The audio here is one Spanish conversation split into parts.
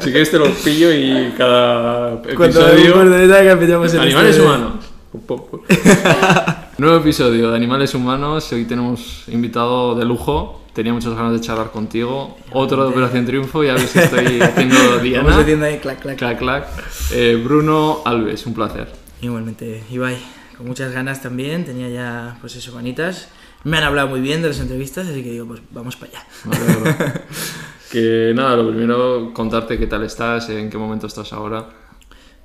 Si quieres te lo pillo y cada Cuando episodio... Animales Animales humanos. Nuevo episodio de Animales Humanos. Hoy tenemos invitado de lujo. Tenía muchas ganas de charlar contigo. Otro de Operación Triunfo. Ya ves que estoy haciendo Vamos Diana. haciendo ahí clac, clac. Clac, clac. Eh, Bruno Alves, un placer. Igualmente, Ibai, con muchas ganas también. Tenía ya, pues eso, ganitas. Me han hablado muy bien de las entrevistas, así que digo, pues vamos para allá. Alegro. que nada, lo primero, contarte qué tal estás, en qué momento estás ahora.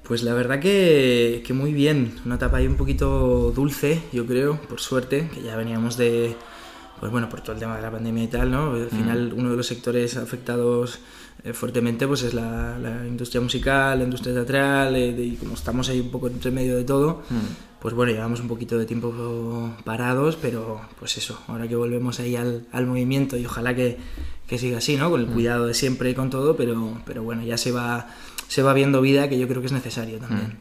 Pues la verdad que, que muy bien. Una etapa ahí un poquito dulce, yo creo, por suerte, que ya veníamos de. Pues bueno, por todo el tema de la pandemia y tal, ¿no? Al final, uno de los sectores afectados eh, fuertemente pues es la, la industria musical, la industria teatral, eh, de- y como estamos ahí un poco entre medio de todo, pues bueno, llevamos un poquito de tiempo parados, pero pues eso, ahora que volvemos ahí al, al movimiento y ojalá que, que siga así, ¿no? Con el cuidado de siempre y con todo, pero, pero bueno, ya se va, se va viendo vida que yo creo que es necesario también.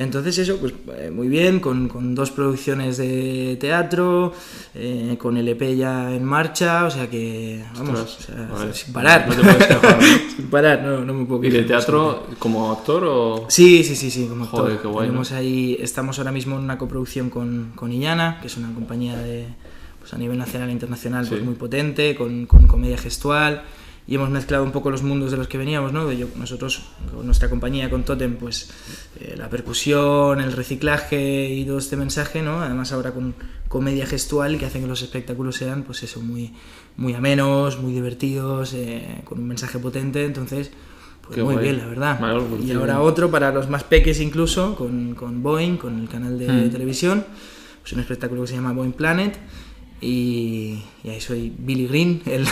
Entonces eso, pues eh, muy bien, con, con dos producciones de teatro, eh, con el EP ya en marcha, o sea que, vamos, Ostras, o sea, vale. sin parar. No te puedes ¿no? sin parar, no, no me puedo ¿Y de teatro como actor o...? Sí, sí, sí, sí, como Joder, actor. qué guay, Tenemos ahí, estamos ahora mismo en una coproducción con, con Illana, que es una compañía de, pues a nivel nacional e internacional pues muy potente, con, con comedia gestual, y hemos mezclado un poco los mundos de los que veníamos, ¿no? De yo- nosotros, con nuestra compañía, con Totem, pues eh, la percusión, el reciclaje y todo este mensaje, ¿no? Además ahora con comedia gestual que hace que los espectáculos sean, pues eso, muy, muy amenos, muy divertidos, eh, con un mensaje potente, entonces... Pues muy guay. bien, la verdad. Y ahora otro para los más peques incluso, con, con Boeing, con el canal de Mm. televisión. Es un espectáculo que se llama Boeing Planet. Y, y ahí soy Billy Green. El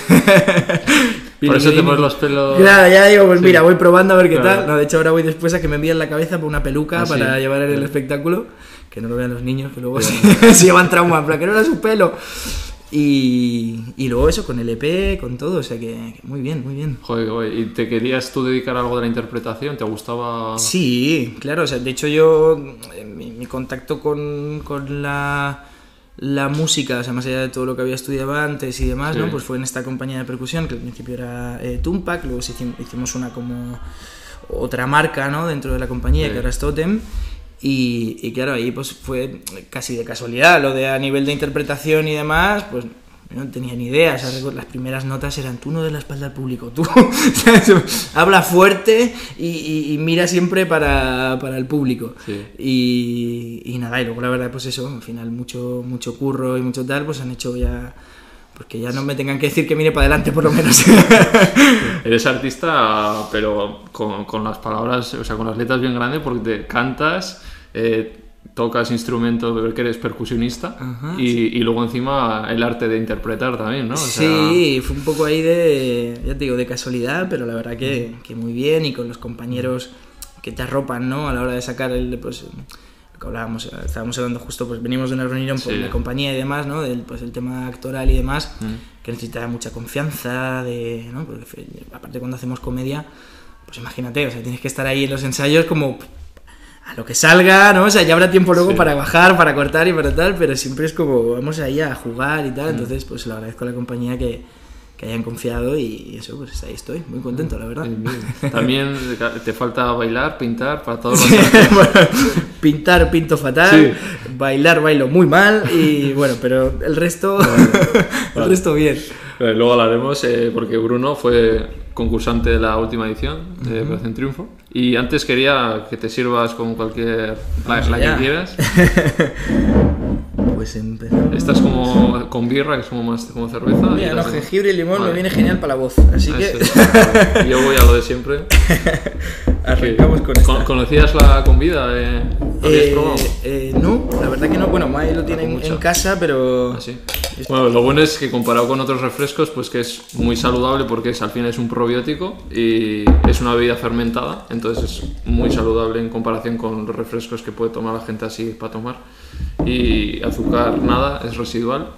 Por eso te pones los pelos... Claro, ya digo, pues Sí. mira, voy probando a ver qué Claro. tal. No, de hecho, ahora voy después a que me envíen la cabeza por una peluca Ah, sí. para llevar en el espectáculo. Que no lo vean los niños, que luego se, se llevan trauma, plan, que no era su pelo. Y, y luego eso, con el EP, con todo, o sea que, que muy bien, muy bien. Joder. ¿Y te querías tú dedicar a algo de la interpretación? ¿Te gustaba...? Sí, claro, o sea, de hecho yo, eh, mi, mi contacto con, con la, la música, o sea, más allá de todo lo que había estudiado antes y demás, Sí. ¿no? Pues fue en esta compañía de percusión, que al principio era eh, Tumpac, luego hicimos una como otra marca, ¿no? Dentro de la compañía, Sí. que ahora es Totem. Y, y claro, ahí pues fue casi de casualidad, lo de a nivel de interpretación y demás, pues no tenía ni idea, o sea, recuerdo- las primeras notas eran tú no de la espalda al público, tú habla fuerte y, y- y mira siempre para, para el público. Sí. Y, y nada, y luego la verdad, pues eso, al final mucho, mucho curro y mucho tal, pues han hecho ya, porque ya no me tengan que decir que mire para adelante por lo menos. Eres artista, pero con, con las palabras, o sea, con las letras bien grandes, porque te cantas, eh, tocas instrumentos, veo que eres percusionista, Ajá, y, y luego encima el arte de interpretar también, ¿no? O sea, Sí, fue un poco ahí de, ya te digo, de casualidad, pero la verdad que, que muy bien y con los compañeros que te arropan, ¿no? A la hora de sacar el, pues, lo que hablábamos, estábamos hablando justo, pues venimos de una reunión por Sí. la compañía y demás, ¿no? Del, pues el tema actoral y demás, Mm. que necesita mucha confianza, de, ¿no? Porque aparte cuando hacemos comedia, pues imagínate, o sea, tienes que estar ahí en los ensayos como a lo que salga, ¿no? O sea, ya habrá tiempo luego Sí. para bajar, para cortar y para tal, pero siempre es como vamos ahí a jugar y Mm. tal. Entonces, pues le agradezco a la compañía que, que hayan confiado y eso, pues ahí estoy, muy contento, la verdad. También te falta bailar, pintar, para todos los artes. Bueno, pintar pinto fatal, Sí. bailar bailo muy mal y bueno, pero el resto, el Vale. resto bien. Luego hablaremos, eh, porque Bruno fue concursante de la última edición de Operación Triunfo. Y antes quería que te sirvas con cualquier. la, Vamos la que allá. quieras. Pues empezamos. Esta es como con birra, que es como más como cerveza. Mira, no, jengibre y limón Vale. me viene genial para la voz, así que Eso es. Y Yo voy a lo de siempre. arrancamos Que- con esta. ¿Conocías la convida? Eh, ¿Habías Eh, probado? eh, no, la verdad que no. Bueno, Mai lo tiene en, casa, pero. Ah, sí. Bueno, lo bueno es que comparado con otros refrescos, pues que es muy saludable porque es, al final es un probiótico y es una bebida fermentada, entonces es muy saludable en comparación con los refrescos que puede tomar la gente así para tomar. Y azúcar nada, es residual,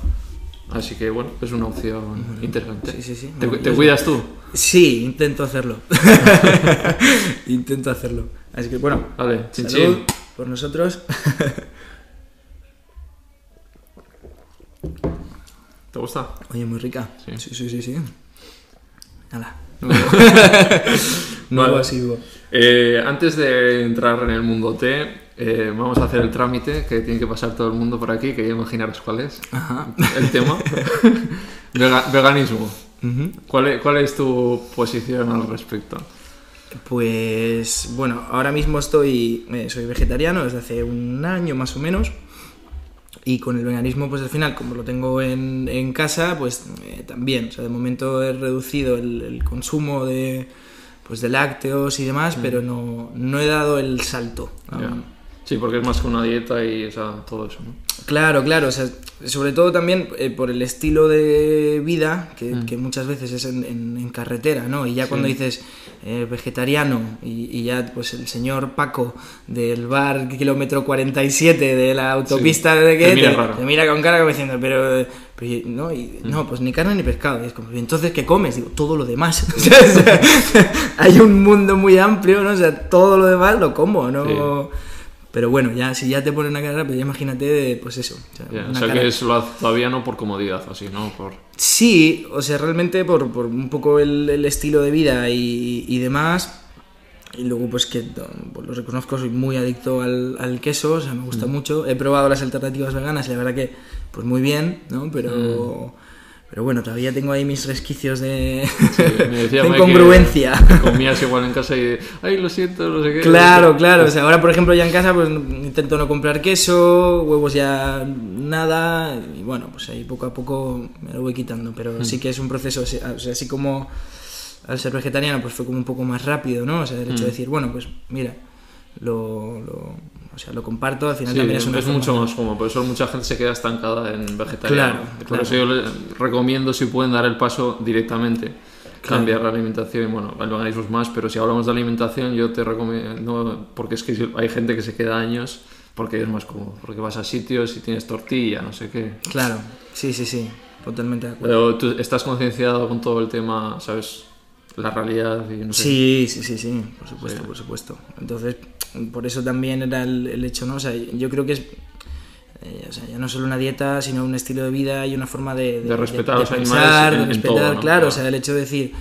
así que bueno, es una opción interesante. Sí, sí, sí. ¿Te, cuidas tú? Sí, intento hacerlo. intento hacerlo. Así que bueno, Vale, chin salud chin. por nosotros. ¿Te gusta? Oye, muy rica. Sí. Sí, sí, sí, sí. Vale. asiduo. Eh, antes de entrar en el mundo té, eh, vamos a hacer el trámite que tiene que pasar todo el mundo por aquí, que ya imaginaros cuál es Ajá. el tema. Vega- veganismo. Ujú. ¿Cuál es, ¿Cuál es tu posición al respecto? Pues bueno, ahora mismo estoy, eh, soy vegetariano desde hace un año más o menos. Y con el veganismo, pues al final, como lo tengo en, en casa, pues eh, también. O sea, de momento he reducido el, el consumo de, pues, de lácteos y demás, pero no, no he dado el salto. Sí, porque es más que una dieta y o sea, todo eso, ¿no? Claro, claro, o sea, sobre todo también eh, por el estilo de vida, que, que muchas veces es en, en- en carretera, ¿no? Y ya cuando dices eh, vegetariano y, y ya pues el señor Paco del bar kilómetro 47 de la autopista de que te mira raro. te mira con cara como diciendo, pero, pero no, y- no, pues ni carne ni pescado. Y es como, "¿Y entonces ¿qué comes? Digo, todo lo demás. O sea, hay un mundo muy amplio, ¿no? O sea, todo lo demás lo como, ¿no? Pero bueno, ya si ya te ponen una cara, pues ya imagínate, pues eso. o sea, o que es, lo todavía no por comodidad, así, ¿no? Por... Sí, o sea, realmente por, por un poco el, el estilo de vida y, y demás. Y luego, pues que pues lo reconozco, soy muy adicto al, al queso, o sea, me gusta mucho. He probado las alternativas veganas y la verdad que, pues muy bien, ¿no? Pero, pero bueno, todavía tengo ahí mis resquicios de, Me decía de Mike que- incongruencia. que comías igual en casa y, ay, lo siento, no sé qué. Claro, claro. O sea, ahora, por ejemplo, ya en casa, pues intento no comprar queso, huevos ya nada. Y bueno, pues ahí poco a poco me lo voy quitando. Pero sí que es un proceso, o sea, así como al ser vegetariano, pues fue como un poco más rápido, ¿no? O sea, el hecho de decir, bueno, pues mira, lo, lo- o sea, lo comparto, al final Sí, también es es, una forma- mucho más cómodo, por eso mucha gente se queda estancada en vegetariano. Claro, por claro. eso yo les recomiendo si pueden dar el paso directamente, cambiar la alimentación. Bueno, el veganismo es más, pero si hablamos de alimentación, yo te recomiendo, porque es que hay gente que se queda años porque es más cómodo, porque vas a sitios y tienes tortilla, no sé qué. Claro, sí, sí, sí, totalmente de acuerdo. Pero tú estás concienciado con todo el tema, ¿sabes? La realidad y no sé. Sí, sí, sí, sí, por supuesto, por supuesto. Entonces, por eso también era el, el hecho, ¿no? O sea, yo creo que es eh, o sea, ya no solo una dieta, sino un estilo de vida y una forma de, De respetar a los pensar, animales en- de en respetar, todo, ¿no? claro, Claro. o sea, el hecho de decir,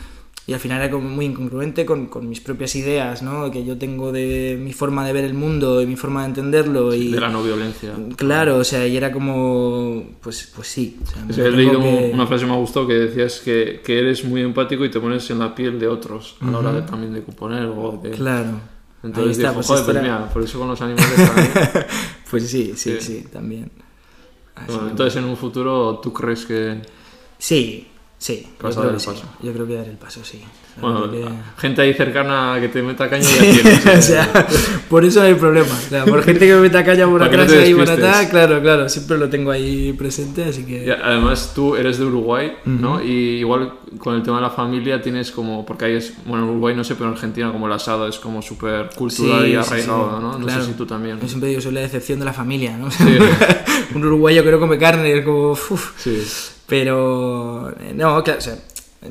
y al final era como muy incongruente con, con mis propias ideas, ¿no? Que yo tengo de mi forma de ver el mundo y mi forma de entenderlo y... De la no violencia. Claro, o sea, y era como, pues, pues sí. o sea, me Es que he leído que- una frase que me gustó que decías que, que eres muy empático y te pones en la piel de otros a la hora de, también de componer o de... Claro. Entonces está, dijo, pues joder, pues mira, por eso con los animales también. Pues sí, sí, Sí. sí, también. Bueno, entonces en un futuro tú crees que... Sí, sí. Yo creo, que sí. yo creo que dar el paso, sí. Bueno, que- gente ahí cercana que te meta caña ya tienes. o sea, por eso hay problema. O sea, por gente que me meta caña por no atrás y por atrás, claro, claro, siempre lo tengo ahí presente, así que... Y además tú eres de Uruguay, ¿no? Y igual con el tema de la familia tienes como... Porque ahí es... Bueno, en Uruguay no sé, pero en Argentina como el asado es como súper cultural Sí, y arraigado, sí, ¿no? No claro. sé si tú también. Yo siempre digo, soy la decepción de la familia, ¿no? Un uruguayo que no come carne, es como... uf. Sí. Pero, eh, no, claro, o sea,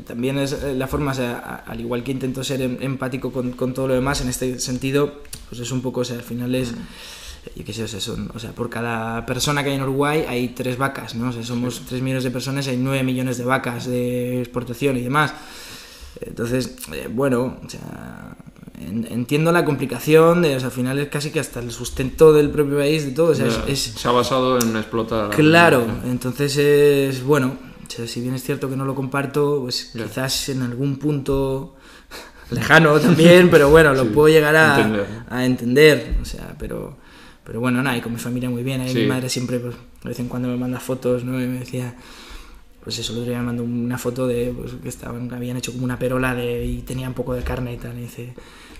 también es eh, la forma, o sea, al igual que intento ser em- empático con, con todo lo demás, en este sentido, pues es un poco, o sea, al final es, eh, yo qué sé, o sea, son, o sea, por cada persona que hay en Uruguay hay tres vacas, ¿no? O sea, somos tres millones de personas y hay nueve millones de vacas de exportación y demás. Entonces, eh, bueno, o sea, entiendo la complicación, de, o sea, al final es casi que hasta el sustento del propio país, de todo, o sea, es- Ya, es, Se ha basado en explotar... Claro, entonces es bueno. o sea, si bien es cierto que no lo comparto, pues Ya. quizás en algún punto lejano también, pero bueno, lo Sí, puedo llegar a entender, a entender. O sea, pero, pero bueno, nada, y con mi familia muy bien. Ahí Sí. mi madre siempre, pues, de vez en cuando me manda fotos, ¿no? Y me decía, pues eso, el otro día me mandó una foto de pues, que estaban, habían hecho como una perola de, y tenía un poco de carne y tal. Y dice,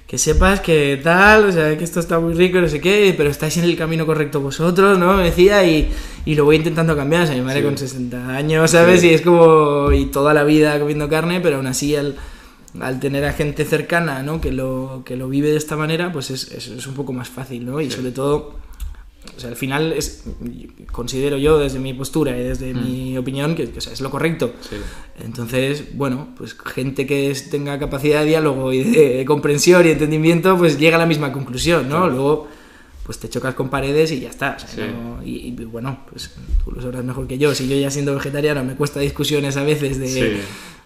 que sepas que tal, o sea, que esto está muy rico, no sé qué, pero estáis en el camino correcto vosotros, ¿no? Me decía, y, y lo voy intentando cambiar. O sea, mi madre Sí. con 60 años, ¿sabes? Sí. Y es como, y toda la vida comiendo carne, pero aún así al, al tener a gente cercana, ¿no? Que lo, que lo vive de esta manera, pues es, es, es un poco más fácil, ¿no? Y Sí. sobre todo, o sea, al final es, considero yo desde mi postura y desde mi opinión que, que, o sea, es lo correcto. Sí. Entonces, bueno, pues gente que es- tenga capacidad de diálogo y de comprensión y entendimiento, pues llega a la misma conclusión, ¿no? Luego, pues te chocas con paredes y ya está. o sea, Sí. no- y, y, bueno, pues tú lo sabrás mejor que yo. Si yo ya siendo vegetariano me cuesta discusiones a veces de...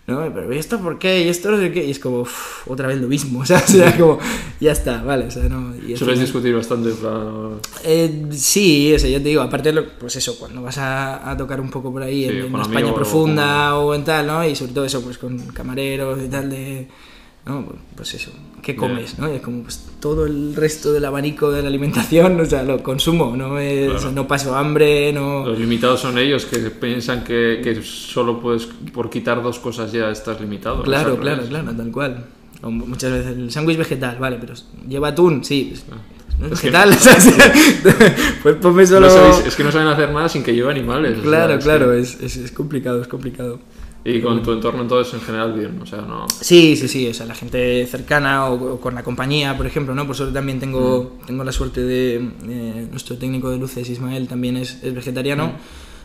¿no? Pero ¿y esto por qué? ¿Y esto no sé qué? Y es como, otra vez lo mismo, o sea, o sea, como, ya está, vale, o sea, no... Y Sueles final- discutir bastante. plan, eh, sí, o sea, yo te digo, aparte, lo- pues eso, cuando vas a, a tocar un poco por ahí Sí, en, en España amigos o profunda o en tal, ¿no? Y sobre todo eso, pues con camareros y tal de... ¿no? Pues eso, ¿qué comes? ¿no? Y es como pues, todo el resto del abanico de la alimentación, o sea, lo consumo, no, es- Claro. o sea, no paso hambre, no... Los limitados son ellos que piensan que, que solo puedes, por quitar dos cosas ya estás limitado. Claro, claro, claro, tal cual. O muchas veces el sándwich vegetal, vale, pero lleva atún, sí. pues, no es que- pues ponme solo... No sabéis- es que no saben hacer nada sin que lleve animales. o sea, Claro, es claro, que- es, es complicado, es complicado. Y con tu entorno entonces en general bien, o sea, no... Sí, sí, sí, o sea, la gente cercana o, o con la compañía, por ejemplo, ¿no? Por suerte también tengo, tengo la suerte de... eh, nuestro técnico de luces, Ismael, también es, es vegetariano.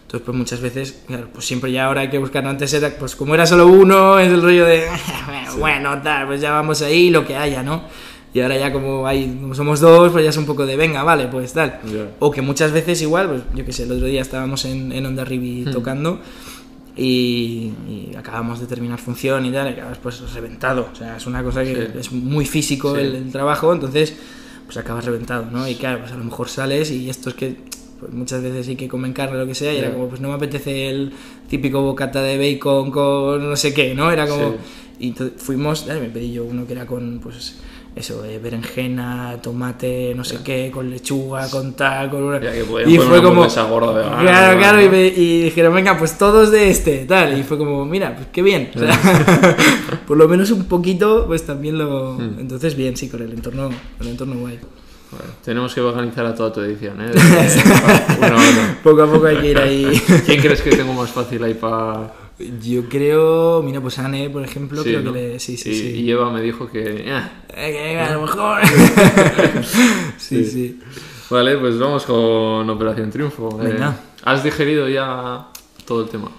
Entonces, pues muchas veces, claro, pues siempre ya ahora hay que buscar, antes era, pues como era solo uno, es el rollo de, bueno, tal, pues ya vamos ahí, lo que haya, ¿no? Y ahora ya como hay, como somos dos, pues ya es un poco de, venga, vale, pues tal. Ya. O que muchas veces igual, pues yo qué sé, el otro día estábamos en, en Onda Ribi tocando y, y acabamos de terminar función y tal, y acabas pues reventado. O sea, es una cosa que Sí. es muy físico Sí. el, el trabajo, entonces pues acabas reventado, ¿no? Y claro, pues a lo mejor sales y esto es que pues muchas veces sí que comen carne o lo que sea, y era Ya. como, pues no me apetece el típico bocata de bacon con no sé qué, ¿no? Era como... Sí. Y fuimos, me pedí yo uno que era con, pues, eso, eh, berenjena, tomate, no sé qué, con lechuga, con tal, con una... Y fue como... gorda claro, ¿no? claro, y, me- y dijeron, venga, pues todos de este, tal. Y fue como, mira, pues qué bien. O sea, por lo menos un poquito, pues también lo... Hmm. Entonces, bien, sí, con el entorno, con el entorno guay. Bueno, tenemos que organizar a toda tu edición, ¿eh? De- una a una. Poco a poco hay que ir ahí. ¿Quién crees que tengo más fácil ahí para...? Yo creo, mira, pues Anne, por ejemplo, creo ¿no? que le... Sí, sí, y, sí. y Eva me dijo que... "Ah". Eh, a lo mejor... sí, sí. Vale, pues vamos con Operación Triunfo. Eh, Venga. ¿Has digerido ya todo el tema?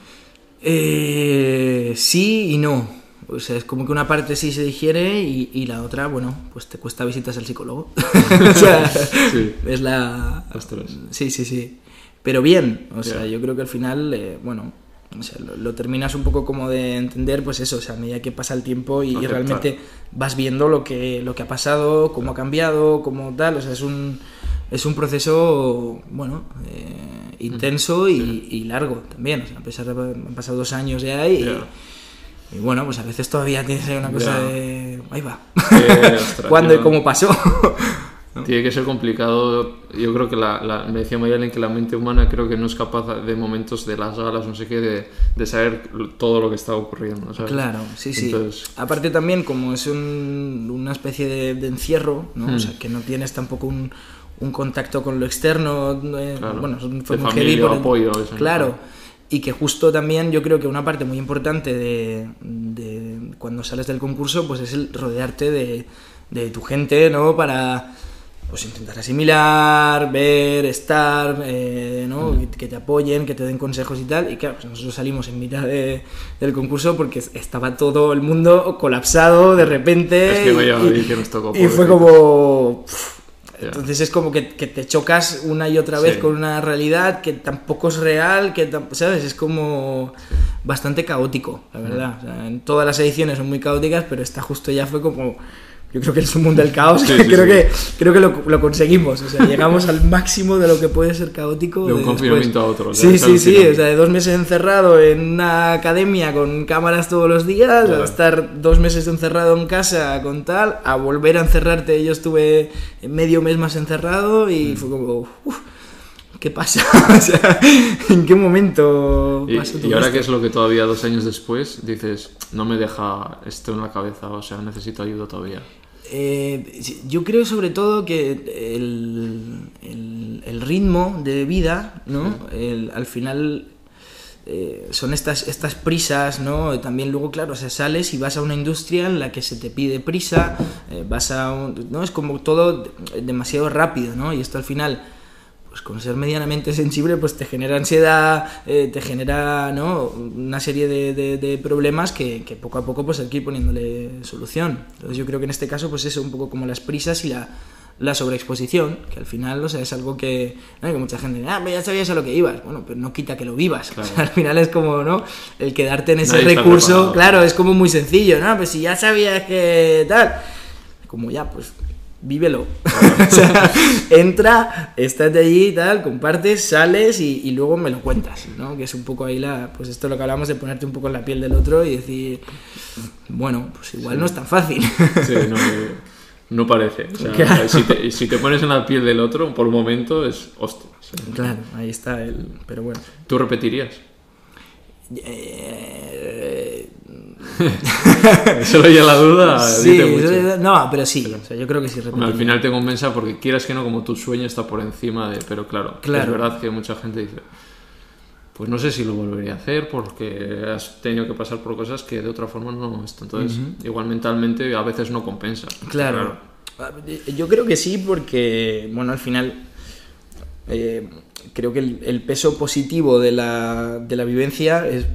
Eh, sí y no. O sea, es como que una parte sí se digiere y, y la otra, bueno, pues te cuesta visitas al psicólogo. o sea, Sí. es la... Ostras. Sí, sí, sí. Pero bien, o sea, yo creo que al final, eh, bueno, o sea, lo, lo terminas un poco como de entender, pues eso, o sea, a medida que pasa el tiempo y, realmente vas viendo lo que, lo que ha pasado, cómo ha cambiado, cómo tal, o sea, es un, es un proceso, bueno, eh, intenso y, y largo también, o sea, a pesar de han pasado dos años ya y, y bueno, pues a veces todavía tienes ahí una cosa de, ahí va, Eh, ¿cuándo y cómo pasó? Tiene que ser complicado. Yo creo que la, la- me decía Mayalen que la mente humana creo que no es capaz de momentos de las galas, no sé qué, de, de saber todo lo que está ocurriendo. ¿sabes? Claro, sí, sí. Entonces- Aparte también, como es un- una especie de, de encierro, ¿no? Hmm. O sea, que no tienes tampoco un, un contacto con lo externo, eh, Claro. bueno, fue De muy familia, heavy por el- apoyo, eso, ¿no? Claro. Y que justo también yo creo que una parte muy importante de, de cuando sales del concurso, pues es el rodearte de, de tu gente, ¿no? Para pues intentar asimilar, ver, estar, eh, ¿no? Mm. que, te apoyen, que te den consejos y tal. Y claro, pues nosotros salimos en mitad de- del concurso porque estaba todo el mundo colapsado de repente. Es que y- vaya y, día que nos tocó, y fue como... pff. Entonces es como que, que te chocas una y otra vez Sí. con una realidad que tampoco es real, que ¿sabes? Es como bastante caótico, la verdad. O sea, en todas las ediciones son muy caóticas, pero esta justo ya fue como... Yo creo que es un mundo del caos, Sí, que sí, creo, sí. Que, creo que lo, lo conseguimos. O sea, llegamos al máximo de lo que puede ser caótico. De un confinamiento a otro, Sí, sí, sí. O sea, de dos meses encerrado en una academia con cámaras todos los días, Claro. a estar dos meses encerrado en casa con tal, a volver a encerrarte. Yo estuve medio mes más encerrado Mm. y fue como, "Uf, ¿qué pasa? o sea, ¿en qué momento Y, pasó y todo ahora esto? que es lo que todavía dos años después dices, no me deja esto en la cabeza, o sea, necesito ayuda todavía. Eh, yo creo sobre todo que el, el- el ritmo de vida, ¿no? El- al final eh, son estas, estas prisas, ¿no? También luego, claro, o sea, sales y vas a una industria en la que se te pide prisa, eh, vas a un- ¿no? Es como todo demasiado rápido, ¿no? Y esto al final pues con ser medianamente sensible pues te genera ansiedad, eh, te genera ¿no? una serie de, de- de problemas que, que poco a poco pues hay que ir poniéndole solución. Entonces yo creo que en este caso pues eso, un poco como las prisas y la, la sobreexposición, que al final, o sea, es algo que, ¿no? que mucha gente dice, ah, pero ya sabías a lo que ibas. Bueno, pero no quita que lo vivas. Claro. O sea, al final es como, ¿no? El quedarte en ese Nadie recurso, claro, es como muy sencillo, ¿no? Pues si ya sabías que tal, como ya, pues vívelo. o sea, entra, estate allí y tal, compartes, sales y, y luego me lo cuentas, ¿no? Que es un poco ahí la, pues esto es lo que hablamos de ponerte un poco en la piel del otro y decir, bueno, pues igual no es tan fácil. Sí, no, no parece. O sea, Claro. si, te, si te pones en la piel del otro, por un momento es hostia. o sea, claro, ahí está el, pero bueno. ¿Tú repetirías? Eh, Solo ya la duda. sí, mucho. no, pero sí, o sea, yo creo que sí repetiría. al final te compensa porque quieras que no, como tu sueño está por encima de. Pero claro, Claro. es verdad que mucha gente dice. Pues no sé si lo volvería a hacer porque has tenido que pasar por cosas que de otra forma no. Entonces, igual mentalmente a veces no compensa. Claro. Yo creo que sí, porque, bueno, al final eh, creo que el, el peso positivo de la, de la vivencia es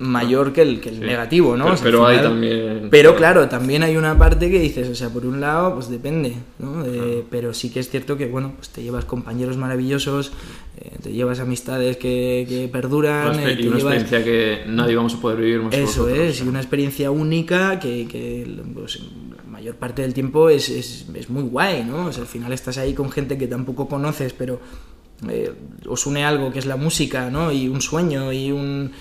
mayor que el, que el Sí. negativo, ¿no? Pero, O sea, hay también. Pero claro, también hay una parte que dices, o sea, por un lado, pues depende, ¿no? De- Pero sí que es cierto que, bueno, pues te llevas compañeros maravillosos, eh, te llevas amistades que, que Una perduran, exper- eh, y una llevas... experiencia que nadie vamos a poder vivir más Eso es, y una experiencia única que, que, pues, mayor parte del tiempo es, es, es muy guay, ¿no? O sea, al final estás ahí con gente que tampoco conoces, pero eh, os une algo que es la música, ¿no? Y un sueño y un...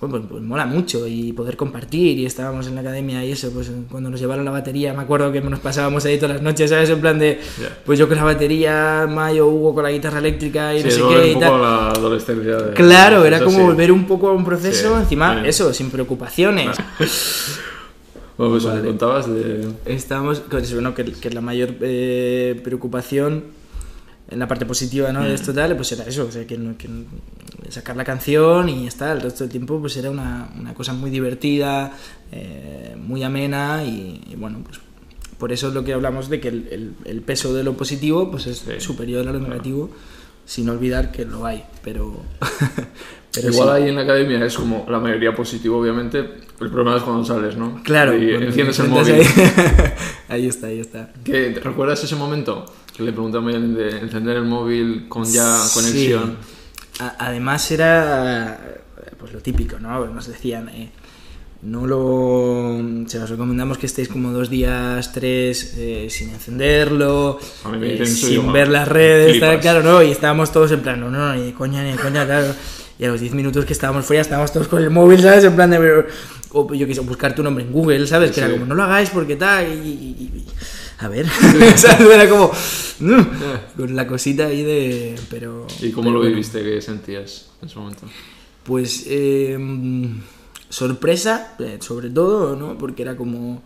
Pues, pues mola mucho y poder compartir y estábamos en la academia y eso, pues cuando nos llevaron la batería, me acuerdo que nos pasábamos ahí todas las noches, ¿sabes? En plan de, Ya. pues yo con la batería, Mayo, Hugo con la guitarra eléctrica y Sí, no sé qué y un tal. poco a la adolescencia. de- Claro, era eso como sí. volver un poco a un proceso, Sí, encima, sí. eso, sin preocupaciones. Bueno, pues Vale. contabas de. Estábamos con eso, bueno, que, que la mayor eh, preocupación en la parte positiva ¿no? Mm. de esto tal, pues era eso, o sea, que, que sacar la canción y ya está, el resto del tiempo pues era una, una cosa muy divertida, eh, muy amena y, y bueno, pues por eso es lo que hablamos de que el, el- el peso de lo positivo pues es Sí, superior a lo claro. negativo, sin olvidar que lo hay, pero... pero Igual sí. ahí en la academia es como la mayoría positivo, obviamente. El problema es cuando sales, ¿no? Claro, Y enciendes el móvil. Ahí, ahí está, ahí está. ¿Qué- te ¿Recuerdas ese momento? Que le Mayen de encender el móvil con ya Sí. conexión. A- además era pues lo típico, ¿no? Nos decían, eh, no lo... Se os recomendamos que estéis como dos días, tres, eh, sin encenderlo, eh, sin ver las redes, tal, claro, ¿no? Y estábamos todos en plan, no, no, ni de coña, ni de coña, claro. Y a los 10 minutos que estábamos fuera, estábamos todos con el móvil, ¿sabes? En plan de... O yo quise buscar tu nombre en Google, ¿sabes? Que era como, no lo hagáis porque tal, y... y- y- a ver, ¿sabes? Era como... mm, con la cosita ahí de... Pero... ¿Y cómo pero lo bueno. viviste? ¿Qué sentías en ese momento? Pues eh, sorpresa, sobre todo, ¿no? Porque era como,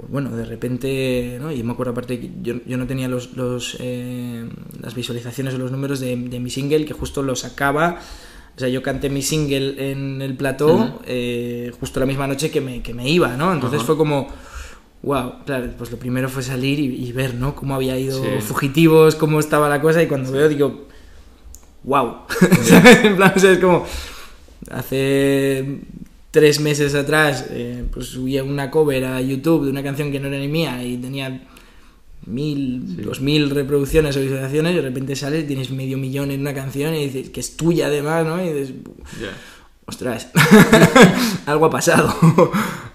pues bueno, de repente, ¿no? Y me acuerdo aparte que yo, yo no tenía los, los, eh, las visualizaciones o los números de, de mi single, que justo lo sacaba. O sea, yo canté mi single en el plató eh, justo la misma noche que me, que me iba, ¿no? Entonces fue como... Wow, claro, pues lo primero fue salir y, y ver, ¿no? Cómo había ido Sí. Fugitivos, cómo estaba la cosa y cuando veo digo, wow. En plan, o sea, es como hace tres meses atrás eh, pues subía una cover a YouTube de una canción que no era ni mía y tenía mil, Sí. dos mil reproducciones o visualizaciones y de repente sales, tienes medio millón en una canción y dices que es tuya además, ¿no? Y dices, ostras, algo ha pasado,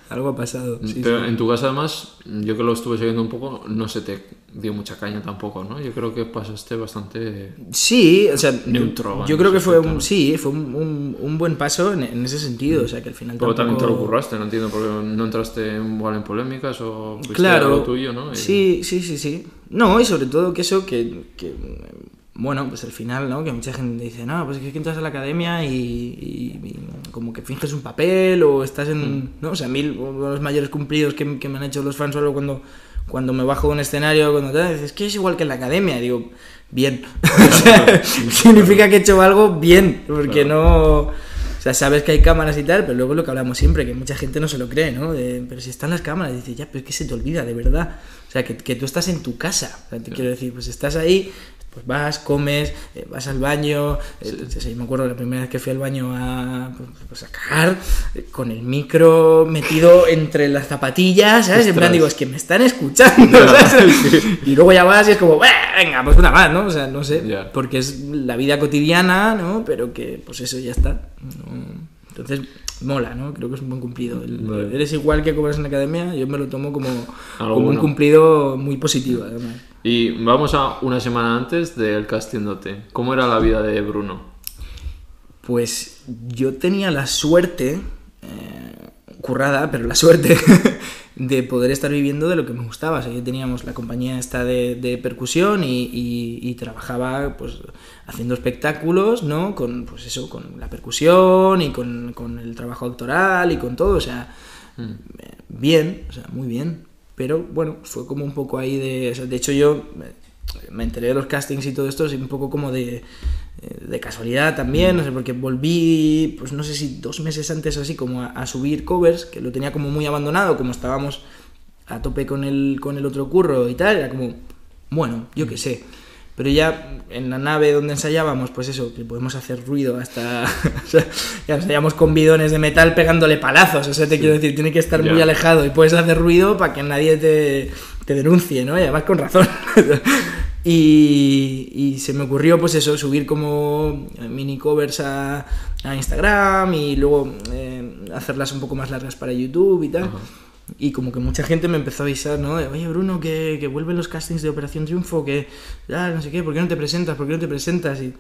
algo ha pasado. sí, Pero sí. en tu caso, además, yo que lo estuve siguiendo un poco, no se te dio mucha caña tampoco, ¿no? Yo creo que pasaste bastante. Sí, o sea, Neutro, yo, yo creo que fue un, sí, fue un, un- un buen paso en, en ese sentido, o sea, que al final Pero también te lo tampoco- curraste, no entiendo por qué no entraste igual en polémicas o Claro, lo tuyo, ¿no? Y- sí, sí, sí, sí. No, y sobre todo que eso que, que, bueno, pues al final, ¿no? Que mucha gente dice, no, pues es que entras a la academia y, y- y como que finges un papel o estás en, Mm. no, o sea, a mí los mayores cumplidos que, que me han hecho los fans solo cuando, cuando me bajo de un escenario, cuando tal, dices, es que es igual que en la academia, digo, bien. O sea, significa que he hecho algo bien, porque no... O sea, sabes que hay cámaras y tal, pero luego lo que hablamos siempre, que mucha gente no se lo cree, ¿no? De, pero si están las cámaras, dices, ya, pero es que se te olvida, de verdad. O sea, que, que tú estás en tu casa. O sea, te quiero decir, pues estás ahí, pues vas, comes, eh, vas al baño. el- sí, me acuerdo la primera vez que fui al baño a, pues, pues, a cagar, eh, con el micro metido entre las zapatillas, ¿sabes? En plan, Ostras. digo, es que me están escuchando, Ya, ¿sabes? sí. Y luego ya vas y es como, "Bah, venga, pues una más, ¿no? O sea, no sé, porque es la vida cotidiana, ¿no? Pero que, pues eso ya está. No- Entonces, mola, ¿no? Creo que es un buen cumplido. El- Vale. Eres igual que cobras en la academia, yo me lo tomo como, un cumplido muy positivo, además. Y vamos a una semana antes del casting de OT. ¿Cómo era la vida de Bruno? Pues yo tenía la suerte, eh, currada, pero la suerte de poder estar viviendo de lo que me gustaba. O sea, yo teníamos la compañía esta de, de percusión y, y- y trabajaba pues haciendo espectáculos, ¿no? Con pues eso, con la percusión y con, con el trabajo actoral y con todo. O sea, eh, bien, o sea, muy bien. Pero bueno, fue como un poco ahí de... de hecho yo me, enteré de los castings y todo esto, así un poco como de, eh, de casualidad también, no sé, porque volví, pues no sé si dos meses antes así, como a, a subir covers, que lo tenía como muy abandonado, como estábamos a tope con el, con el otro curro y tal, era como, bueno, yo qué sé. Pero ya en la nave donde ensayábamos, pues eso, que podemos hacer ruido hasta... o sea, ya ensayamos con bidones de metal pegándole palazos, o sea, te quiero decir, tiene que estar muy alejado y puedes hacer ruido para que nadie te, te denuncie, ¿no? Y además con razón. y, y se me ocurrió, pues eso, subir como mini covers a, a Instagram y luego eh, hacerlas un poco más largas para YouTube y tal. Ajá. Y como que mucha gente me empezó a avisar, ¿no? De, Oye, Bruno, que, que vuelven los castings de Operación Triunfo, que ah, no sé qué, ¿por qué no te presentas? ¿Por qué no te presentas? Y,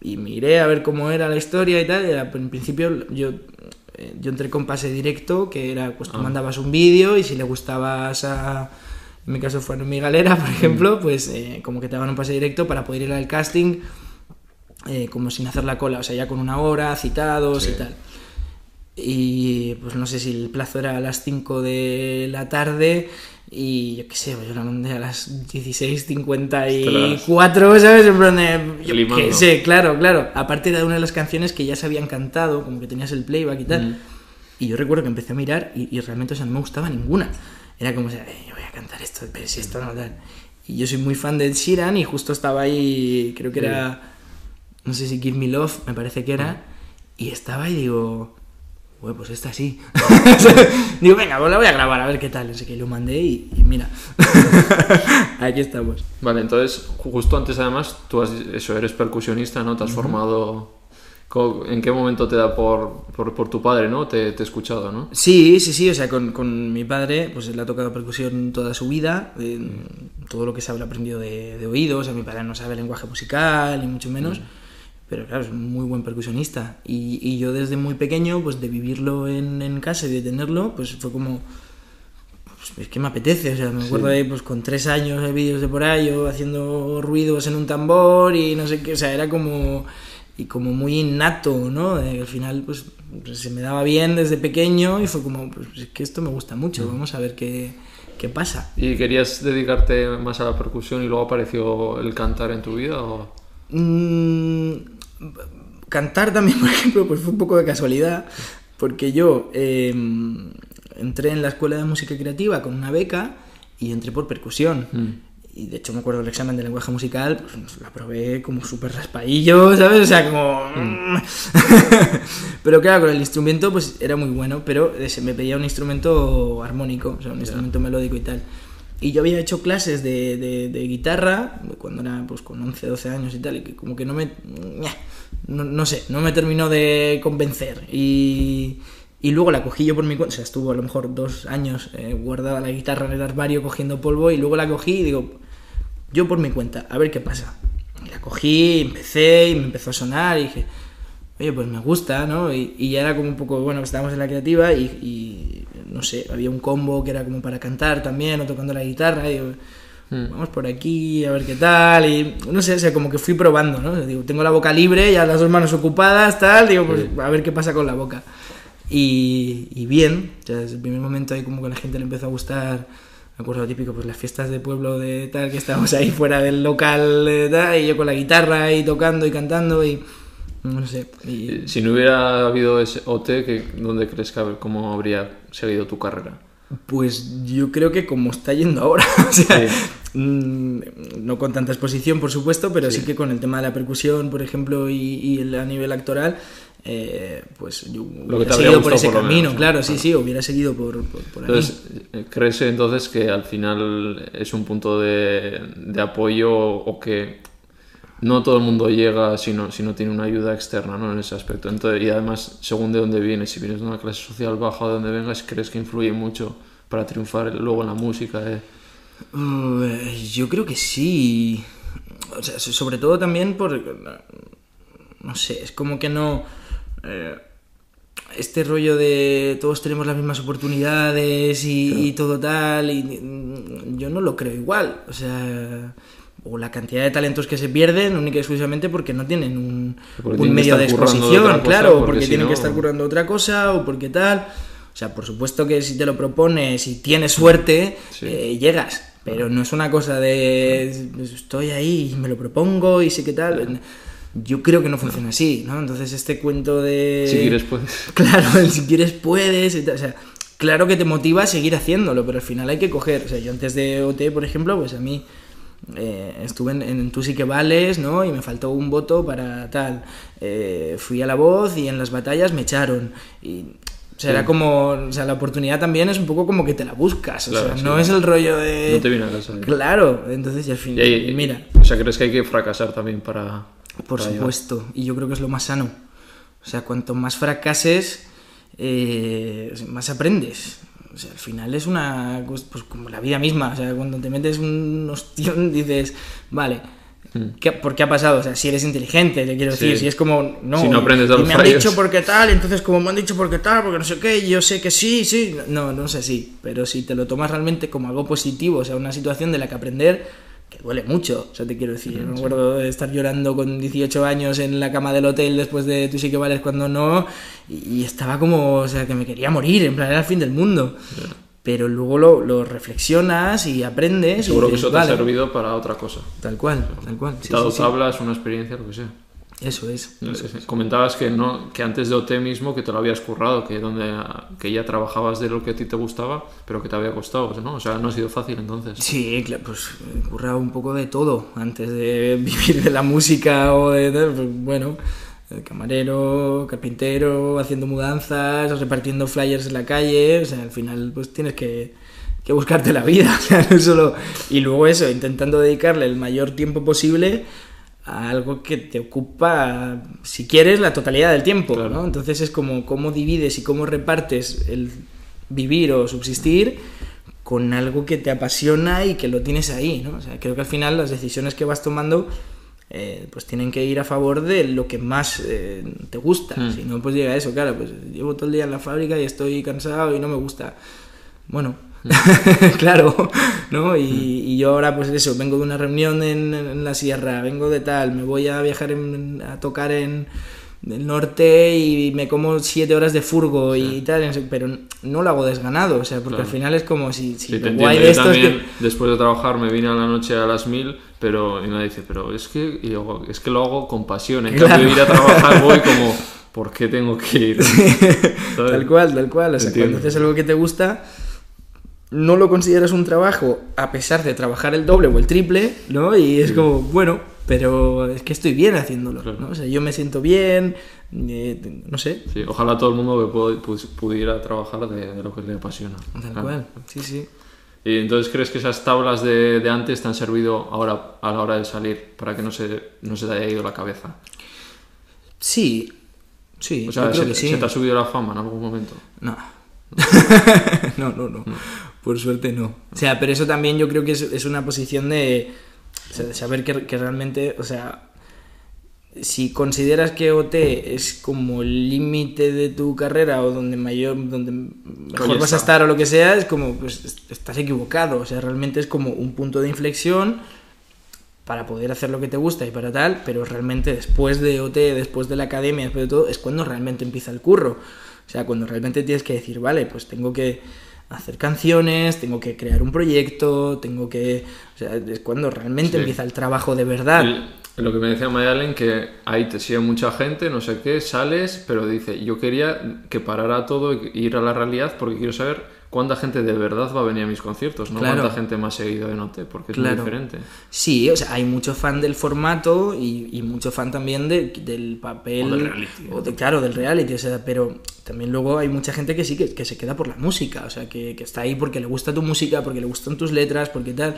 y miré a ver cómo era la historia y tal. Y era- en principio yo, eh, yo entré con pase directo, que era, pues tú Ah. mandabas un vídeo y si le gustabas a... En mi caso fue a mi galera, por ejemplo, pues eh, como que te daban un pase directo para poder ir al casting eh, como sin hacer la cola, o sea, ya con una hora, citados Sí. y tal. Y pues no sé si el plazo era a las 5 de la tarde y yo qué sé, pues yo la mandé a las 16.54, ¿sabes? En plan de, yo Limando. qué sé, claro, claro. Aparte era una de las canciones que ya se habían cantado, como que tenías el playback y tal. Mm. Y yo recuerdo que empecé a mirar y, y realmente o sea, no me gustaba ninguna. Era como, o sea, "Eh, yo voy a cantar esto, pero si esto no tal. Y yo soy muy fan de Ed Sheeran y justo estaba ahí, creo que era, no sé si Give Me Love, me parece que era. Y estaba y digo, bueno, pues esta sí. digo, venga, pues la voy a grabar a ver qué tal. Así que lo mandé y, y mira, aquí estamos. Vale, entonces, justo antes además, tú has, eso, eres percusionista, ¿no? Te has formado... Co- ¿En qué momento te da por, por, por tu padre, ¿no? Te, te he escuchado, ¿no? Sí, sí, sí, o sea, con, con mi padre, pues él ha tocado percusión toda su vida, eh, todo lo que sabe lo ha aprendido de, de oído, o sea, mi padre no sabe lenguaje musical, ni mucho menos, pero claro, es un muy buen percusionista. Y, y yo desde muy pequeño, pues de vivirlo en, en casa y de tenerlo, pues fue como, pues es que me apetece, o sea, me acuerdo de, pues con tres años de vídeos de por ahí, yo haciendo ruidos en un tambor y no sé qué, o sea, era como, y como muy innato, ¿no? De que al final, pues, pues, se me daba bien desde pequeño y fue como, pues es que esto me gusta mucho, vamos a ver qué, qué pasa. ¿Y querías dedicarte más a la percusión y luego apareció el cantar en tu vida? O... Mm, cantar también, por ejemplo, pues fue un poco de casualidad, porque yo eh, entré en la escuela de música creativa con una beca y entré por percusión. Mm. Y de hecho me acuerdo del examen de lenguaje musical, pues lo aprobé como súper raspaillo, ¿sabes? O sea, como... pero claro, con el instrumento pues era muy bueno, pero se me pedía un instrumento armónico, o sea, un instrumento melódico y tal. Y yo había hecho clases de, de- de guitarra cuando era pues con 11, 12 años y tal, y que como que no me... No, no sé, no me terminó de convencer. Y, y luego la cogí yo por mi cuenta, o sea, estuvo a lo mejor dos años eh, guardada la guitarra en el armario cogiendo polvo y luego la cogí y digo, yo por mi cuenta, a ver qué pasa. Y la cogí, empecé y me empezó a sonar y dije, oye, pues me gusta, ¿no? Y, y ya era como un poco, bueno, estábamos en la creativa y, y, no sé, había un combo que era como para cantar también o tocando la guitarra y digo, Mm. vamos por aquí a ver qué tal y no sé, o sea, como que fui probando, ¿no? Digo, tengo la boca libre, ya las dos manos ocupadas, tal, digo, pues a ver qué pasa con la boca. Y, y bien, o sea, desde el primer momento ahí como que a la gente le empezó a gustar, me acuerdo lo típico, pues las fiestas de pueblo de tal, que estábamos ahí fuera del local de tal, y yo con la guitarra y tocando y cantando y no sé. Y, Eh, Si no hubiera habido ese OT, ¿qué- ¿dónde crees que cómo habría seguido tu carrera? Pues yo creo que como está yendo ahora, o sea, mm, no con tanta exposición, por supuesto, pero sí, que con el tema de la percusión, por ejemplo, y, y el- a nivel actoral, eh, pues yo Lo que te hubiera seguido por ese por camino, menos, claro, sí, sí, hubiera seguido por, por. Entonces, eh, ¿crees entonces que al final es un punto de, de apoyo o que no todo el mundo llega si no, si no tiene una ayuda externa ¿no? en ese aspecto? Entonces, y además, según de dónde vienes, si vienes de una clase social baja o de donde vengas, ¿crees que influye mucho para triunfar luego en la música? eh? Uh, yo creo que sí. O sea, so- sobre todo también por... No sé, es como que no... eh, este rollo de todos tenemos las mismas oportunidades y, y todo tal, y mm, yo no lo creo igual. O sea, o la cantidad de talentos que se pierden única y exclusivamente porque no tienen un, un tienen que medio de exposición, otra cosa, claro, porque porque si tienen que no- estar currando otra cosa o porque tal. O sea, por supuesto que si te lo propones y tienes suerte, Sí. eh, llegas. Pero no es una cosa de pues, estoy ahí y me lo propongo y sé qué tal. Yo creo que no funciona así, ¿no? Entonces este cuento de... Si quieres, puedes. Claro, el si quieres puedes. y tal, O sea, claro que te motiva a seguir haciéndolo, pero al final hay que coger. O sea, yo antes de OT, por ejemplo, pues a mí eh, estuve en, en Tú sí que vales, ¿no? Y me faltó un voto para tal. Eh, fui a la voz y en las batallas me echaron. Y. O sea, era como. O sea, la oportunidad también es un poco como que te la buscas. O Claro, sea, sí. no es el rollo de. No te viene a casa. Claro, entonces y al Y final. ahí- mira, O sea, ¿crees que hay que fracasar también para. por para llegar? supuesto, y yo creo que es lo más sano. O sea, cuanto más fracases, eh, más aprendes. O sea, al final es una. Pues como la vida misma. O sea, cuando te metes un hostión, dices, vale. ¿qué- ¿Por qué ha pasado? O sea, si eres inteligente, te quiero decir, Hmm. Sí. si es como, no, Si no aprendes de y me han fallos. dicho porque tal, entonces como me han dicho porque tal, porque no sé qué, yo sé que sí, sí, no, no sé si, pero si te lo tomas realmente como algo positivo, o sea, una situación de la que aprender, duele mucho, o sea, te quiero decir, me acuerdo de estar llorando con 18 años en la cama del hotel después de tú sí que vales cuando no, y, estaba como, o sea, que me quería morir, en plan, era el fin del mundo. Pero luego lo, lo reflexionas y aprendes. y Seguro que eso te ha servido para otra cosa. Tal cual, tal cual. sí, sí, sí. tablas, una experiencia, lo que sea. Eso es. eso es. Comentabas que no que antes de OT mismo que te lo habías currado, que donde que ya trabajabas de lo que a ti te gustaba, pero que te había costado, ¿no? O sea, no ha sido fácil entonces. Sí, claro, pues he currado un poco de todo antes de vivir de la música o de pues, bueno, eh, camarero, carpintero, haciendo mudanzas, repartiendo flyers en la calle, o sea, al final pues tienes que, que buscarte la vida, o sea, no solo... Y luego eso, intentando dedicarle el mayor tiempo posible a algo que te ocupa, si quieres, la totalidad del tiempo, Claro. ¿no? Entonces es como cómo divides y cómo repartes el vivir o subsistir con algo que te apasiona y que lo tienes ahí, ¿no? O sea, creo que al final las decisiones que vas tomando eh, pues tienen que ir a favor de lo que más eh, te gusta. Mm. Si no, pues llega eso, claro, pues llevo todo el día en la fábrica y estoy cansado y no me gusta. Bueno, claro, ¿no? Y, y yo ahora, pues eso, vengo de una reunión en, en la sierra, vengo de tal, me voy a viajar en- a tocar en el norte y me como siete horas de furgo y tal, pero no lo hago desganado, o sea, porque Claro. al final es como si, si Sí, te guay de es que... también, después de trabajar, me vine a la noche a las mil, pero y me dice, pero es que, yo, es que lo hago con pasión. En Claro. cambio, ir a trabajar voy como, ¿por qué tengo que ir? Tal cual, tal cual. O sea, Entiendo. cuando haces algo que te gusta, no lo consideras un trabajo a pesar de trabajar el doble o el triple, ¿no? Y es como, bueno, pero es que estoy bien haciéndolo, Claro. ¿no? O sea, yo me siento bien, eh, no sé. Sí, ojalá todo el mundo que pu- pu- pudiera trabajar de, de lo que le apasiona. Tal Claro. cual, sí, sí. Y entonces, ¿crees que esas tablas de, de antes te han servido ahora a la hora de salir para que no se, no se te haya ido la cabeza? Sí, sí, O sea, yo creo se, que sí. se te ha subido la fama en algún momento? No. no, no, no. Por suerte no. O sea, pero eso también yo creo que es, es una posición de, o sea, de saber que, que realmente, o sea, si consideras que OT es como el límite de tu carrera o donde mayor, donde mejor vas a estar o lo que sea, es como, pues est- estás equivocado. O sea, realmente es como un punto de inflexión para poder hacer lo que te gusta y para tal, pero realmente después de OT, después de la academia, después de todo, es cuando realmente empieza el curro. O sea, cuando realmente tienes que decir, vale, pues tengo que hacer canciones, tengo que crear un proyecto, tengo que... O sea, es cuando realmente Sí. empieza el trabajo de verdad. El- Lo que me decía Mayalen, que ahí te sigue mucha gente, no sé qué, sales, pero dice, yo quería que parara todo y ir a la realidad porque quiero saber cuánta gente de verdad va a venir a mis conciertos, no Claro. cuánta gente ha seguido de note, porque es muy diferente. Sí, o sea, hay mucho fan del formato y, y mucho fan también de- del papel. O del reality. o de- claro, del reality, o sea, pero también luego hay mucha gente que sí que, que se queda por la música, o sea, que, que está ahí porque le gusta tu música, porque le gustan tus letras, porque tal.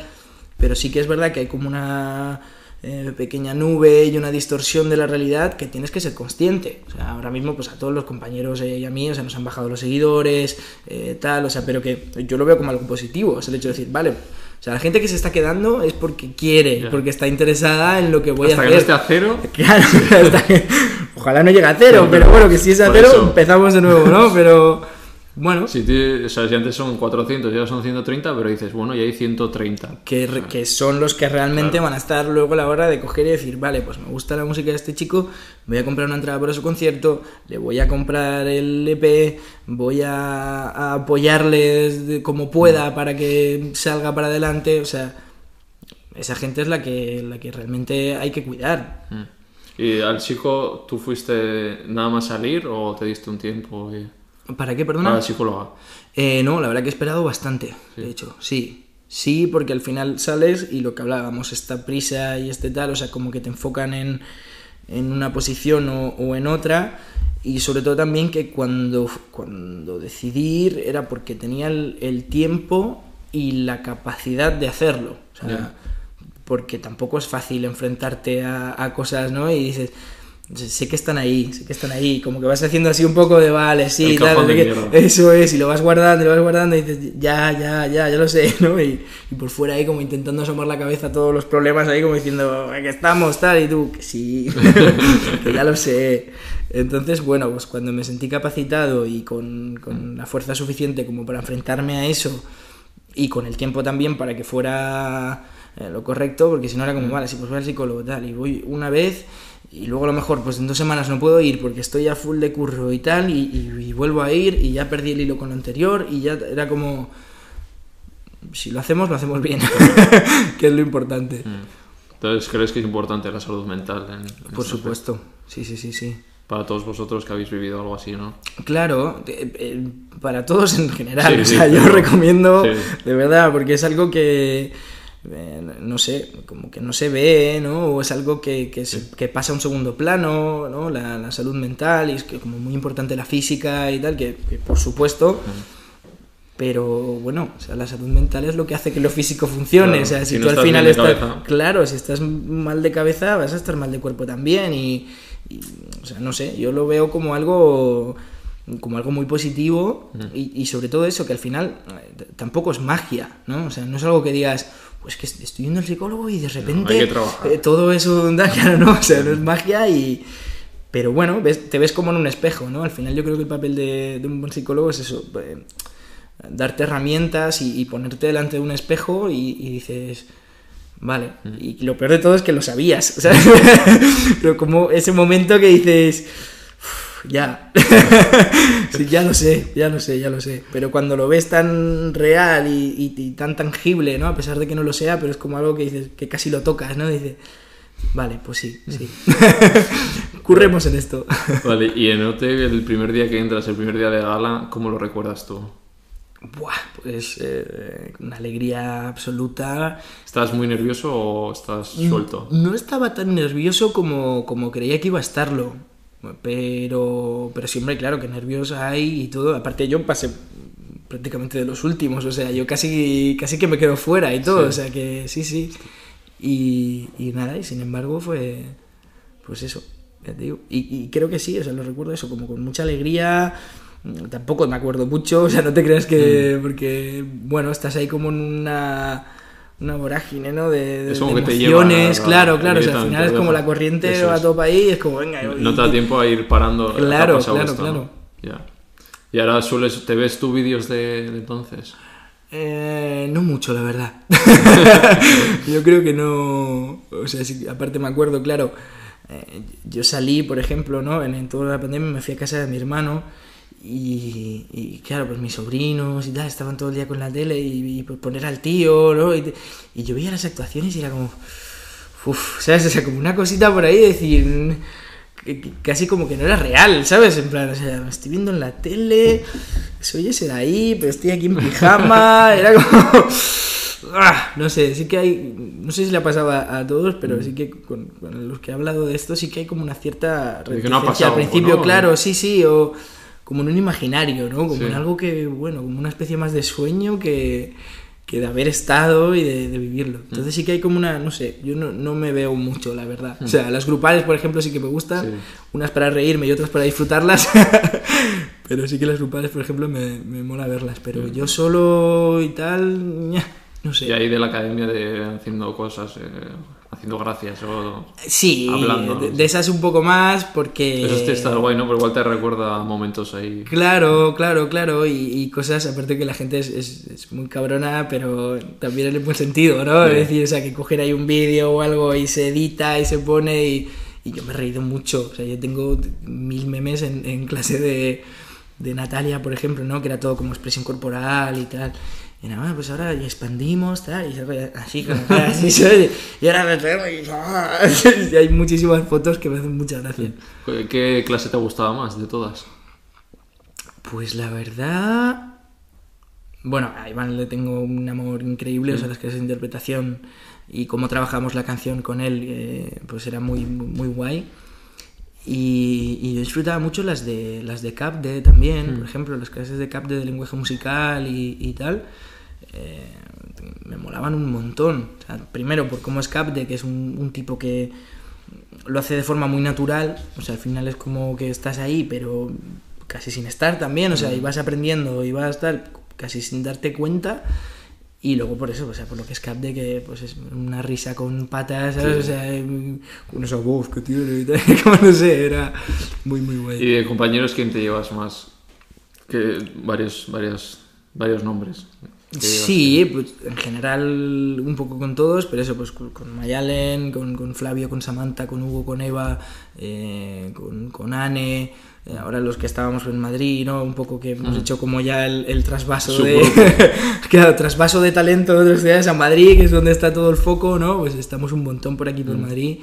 Pero sí que es verdad que hay como una eh, pequeña nube y una distorsión de la realidad que tienes que ser consciente. O sea, ahora mismo, pues a todos los compañeros eh, y a mí, o sea, nos han bajado los seguidores, eh, tal, o sea, pero que yo lo veo como algo positivo, es el hecho de decir, vale. O sea, la gente que se está quedando es porque quiere, Ya. porque está interesada en lo que voy Hasta a que no hacer. esté a cero, Claro, hasta que- ojalá no llegue a cero, pero bueno, que si es a cero, empezamos de nuevo, ¿no? Pero bueno, si, te- o sea, si antes son 400 y ahora son 130, pero dices, bueno, y hay 130. que, re- que son los que realmente Claro. van a estar luego a la hora de coger y decir, vale, pues me gusta la música de este chico, voy a comprar una entrada para su concierto, le voy a comprar el EP, voy a, a apoyarle como pueda para que salga para adelante, o sea, esa gente es la que, la que realmente hay que cuidar. Mm. ¿Y al chico tú fuiste nada más salir o te diste un tiempo y- ¿Para qué, para perdona? la psicóloga? Eh, no, la verdad que he esperado bastante, de hecho, sí. Sí, porque al final sales y lo que hablábamos, esta prisa y este tal, o sea, como que te enfocan en, en una posición o, o en otra. Y sobre todo también que cuando, cuando decidí ir era porque tenía el, el tiempo y la capacidad de hacerlo. O sea, porque tampoco es fácil enfrentarte a, a cosas, ¿no? Y dices, sé que están ahí, sé que están ahí, como que vas haciendo así un poco de vale, sí, tal, cajón no sé de qué". mierda. eso es, y lo vas guardando, y lo vas guardando y dices, ya, ya, ya, ya lo sé, ¿no? Y, y por fuera ahí como intentando asomar la cabeza a todos los problemas ahí como diciendo, que estamos, tal, y tú, que sí, que ya lo sé. Entonces, bueno, pues cuando me sentí capacitado y con, con la fuerza suficiente como para enfrentarme a eso y con el tiempo también para que fuera eh, lo correcto, porque si no era como, vale, si pues voy al psicólogo tal, y voy una vez y luego a lo mejor pues en dos semanas no puedo ir porque estoy a full de curro y tal, y, y- y vuelvo a ir y ya perdí el hilo con lo anterior y ya era como, si lo hacemos, lo hacemos bien, que es lo importante. Mm. Entonces, ¿crees que es importante la salud mental? en- en este Por aspecto? supuesto, sí, sí, sí, sí. Para todos vosotros que habéis vivido algo así, ¿no? Claro, eh, eh, para todos en general. Sí, o sí, sea, yo recomiendo, sí. de verdad, porque es algo que, eh, no sé, como que no se ve, ¿no? O es algo que, que, se- que pasa a un segundo plano, ¿no? La, la salud mental, y es que como muy importante la física y tal, que, que por supuesto... Pero bueno, o sea, la salud mental es lo que hace que lo físico funcione. Claro, o sea, si, si no tú al final estás. cabeza. Claro, si estás mal de cabeza, vas a estar mal de cuerpo también. Y, y, o sea, no sé, yo lo veo como algo como algo muy positivo y, y sobre todo eso, que al final eh, tampoco es magia, ¿no? O sea, no es algo que digas, pues que estoy yendo al psicólogo y de repente eh, todo es un... Claro, no, o sea, no es magia y... Pero bueno, ves- te ves como en un espejo, ¿no? Al final yo creo que el papel de, de un buen psicólogo es eso, eh, darte herramientas y, y ponerte delante de un espejo y, y dices, vale, y lo peor de todo es que lo sabías, ¿sabes? Pero como ese momento que dices, "Uf, ya, sí, ya lo sé, ya lo sé, ya lo sé, pero cuando lo ves tan real y, y- y tan tangible, ¿no? A pesar de que no lo sea, pero es como algo que dices, que casi lo tocas, ¿no? Dices, vale, pues sí, sí. Curremos en esto. Vale, y en OT, el primer día que entras, el primer día de gala, ¿cómo lo recuerdas tú? Buah, pues eh, una alegría absoluta. ¿Estás muy nervioso o estás suelto? No estaba tan nervioso como, como creía que iba a estarlo. Pero, pero siempre, claro, que nervios hay y todo. Aparte, yo pasé prácticamente de los últimos, o sea, yo casi, casi que me quedo fuera y todo, Sí. o sea que sí, sí. Y, y nada, y sin embargo fue, pues eso, ya te digo. Y, y creo que sí, o sea, lo recuerdo eso, como con mucha alegría. Mm, Tampoco me acuerdo mucho, o sea, no te creas Mm. que, porque, bueno, estás ahí como en una, una vorágine, ¿no? De, de, Es como de que te emociones, lleva, claro, claro, o sea, al final es como la corriente Eso va es. todo para ahí y es como, venga, No te da tiempo a ir parando. Claro, claro, esto, claro. ¿no? Ya. Y ahora sueles, ¿te ves tú vídeos de, de entonces? Eh, no mucho, la verdad. yo creo que no. O sea, sí, aparte me acuerdo, claro. eh, yo salí, por ejemplo, ¿no? En, en toda la pandemia me fui a casa de mi hermano. Y, y, claro, pues mis sobrinos y tal estaban todo el día con la tele y, y, pues, poner al tío, ¿no? Y, yo veía las actuaciones y era como. Uf, ¿sabes? O sea, como una cosita por ahí, decir. que- que Casi como que no era real, ¿sabes? En plan, o sea, me estoy viendo en la tele, soy ese de ahí, pero estoy aquí en pijama, era como. Ah, no sé, sí que hay. No sé si le ha pasado a, a todos, pero sí que con, con los que he hablado de esto, sí que hay como una cierta no reticencia pasado, al principio, ¿no? claro, sí, sí, o como en un imaginario, ¿no? Como Sí. en algo que, bueno, como una especie más de sueño que, que de haber estado y de, de vivirlo. Mm. Entonces sí que hay como una, no sé, yo no, no me veo mucho, la verdad. O sea, las grupales, por ejemplo, sí que me gustan, Mm. Sí. unas para reírme y otras para disfrutarlas, pero sí que las grupales, por ejemplo, me, me mola verlas, pero yo solo y tal, no sé. Y ahí de la academia de haciendo cosas, eh, haciendo gracias o... Sí, Hablando, de, de esas un poco más porque... Eso está guay, ¿no? Pero igual te recuerda momentos ahí. Claro, claro, claro, y, y cosas, aparte que la gente es, es- es muy cabrona, pero también en el buen sentido, ¿no? Sí. Es decir, o sea, que cogen ahí un vídeo o algo y se edita y se pone y, y yo me he reído mucho, o sea, yo tengo mil memes en, en clase de, de Natalia, por ejemplo, ¿no? Que era todo como expresión corporal y tal. Y nada, pues ahora expandimos, tal, y así, como así, ¿sabes? Y ahora me pego y, ¡ah! y hay muchísimas fotos que me hacen mucha gracia. ¿Qué clase te gustaba más de todas? Pues la verdad. Bueno, a Iván le tengo un amor increíble, o sea, las clases de interpretación y cómo trabajamos la canción con él, eh, pues era muy, muy, guay. Y, y yo disfrutaba mucho las de las de CAPD también, por ejemplo, las clases de CAPD de lenguaje musical y, y tal. Eh, me molaban un montón. O sea, primero por cómo es CAPD, que es un, un tipo que lo hace de forma muy natural, o sea, al final es como que estás ahí, pero casi sin estar también, o sea, y vas aprendiendo y vas a estar casi sin darte cuenta. Y luego por eso, o sea, por lo que es Capde, que pues es una risa con patas, ¿sabes? O sea, em, con esa voz que tiene y tal, como no sé, era muy, muy guay. ¿Y de compañeros quién te llevas más? Que varios, varios, varios nombres. Sí, pues en general un poco con todos, pero eso, pues con, Mayalen, con, con Flavio, con Samantha, con Hugo, con Eva, eh, con, con Anne, eh, ahora los que estábamos en Madrid, ¿no? Un poco que hemos hecho como ya el, el trasvaso de... Subgrupo. claro, trasvaso de talento de otras ciudades a Madrid, que es donde está todo el foco, ¿no? Pues estamos un montón por aquí, por Madrid,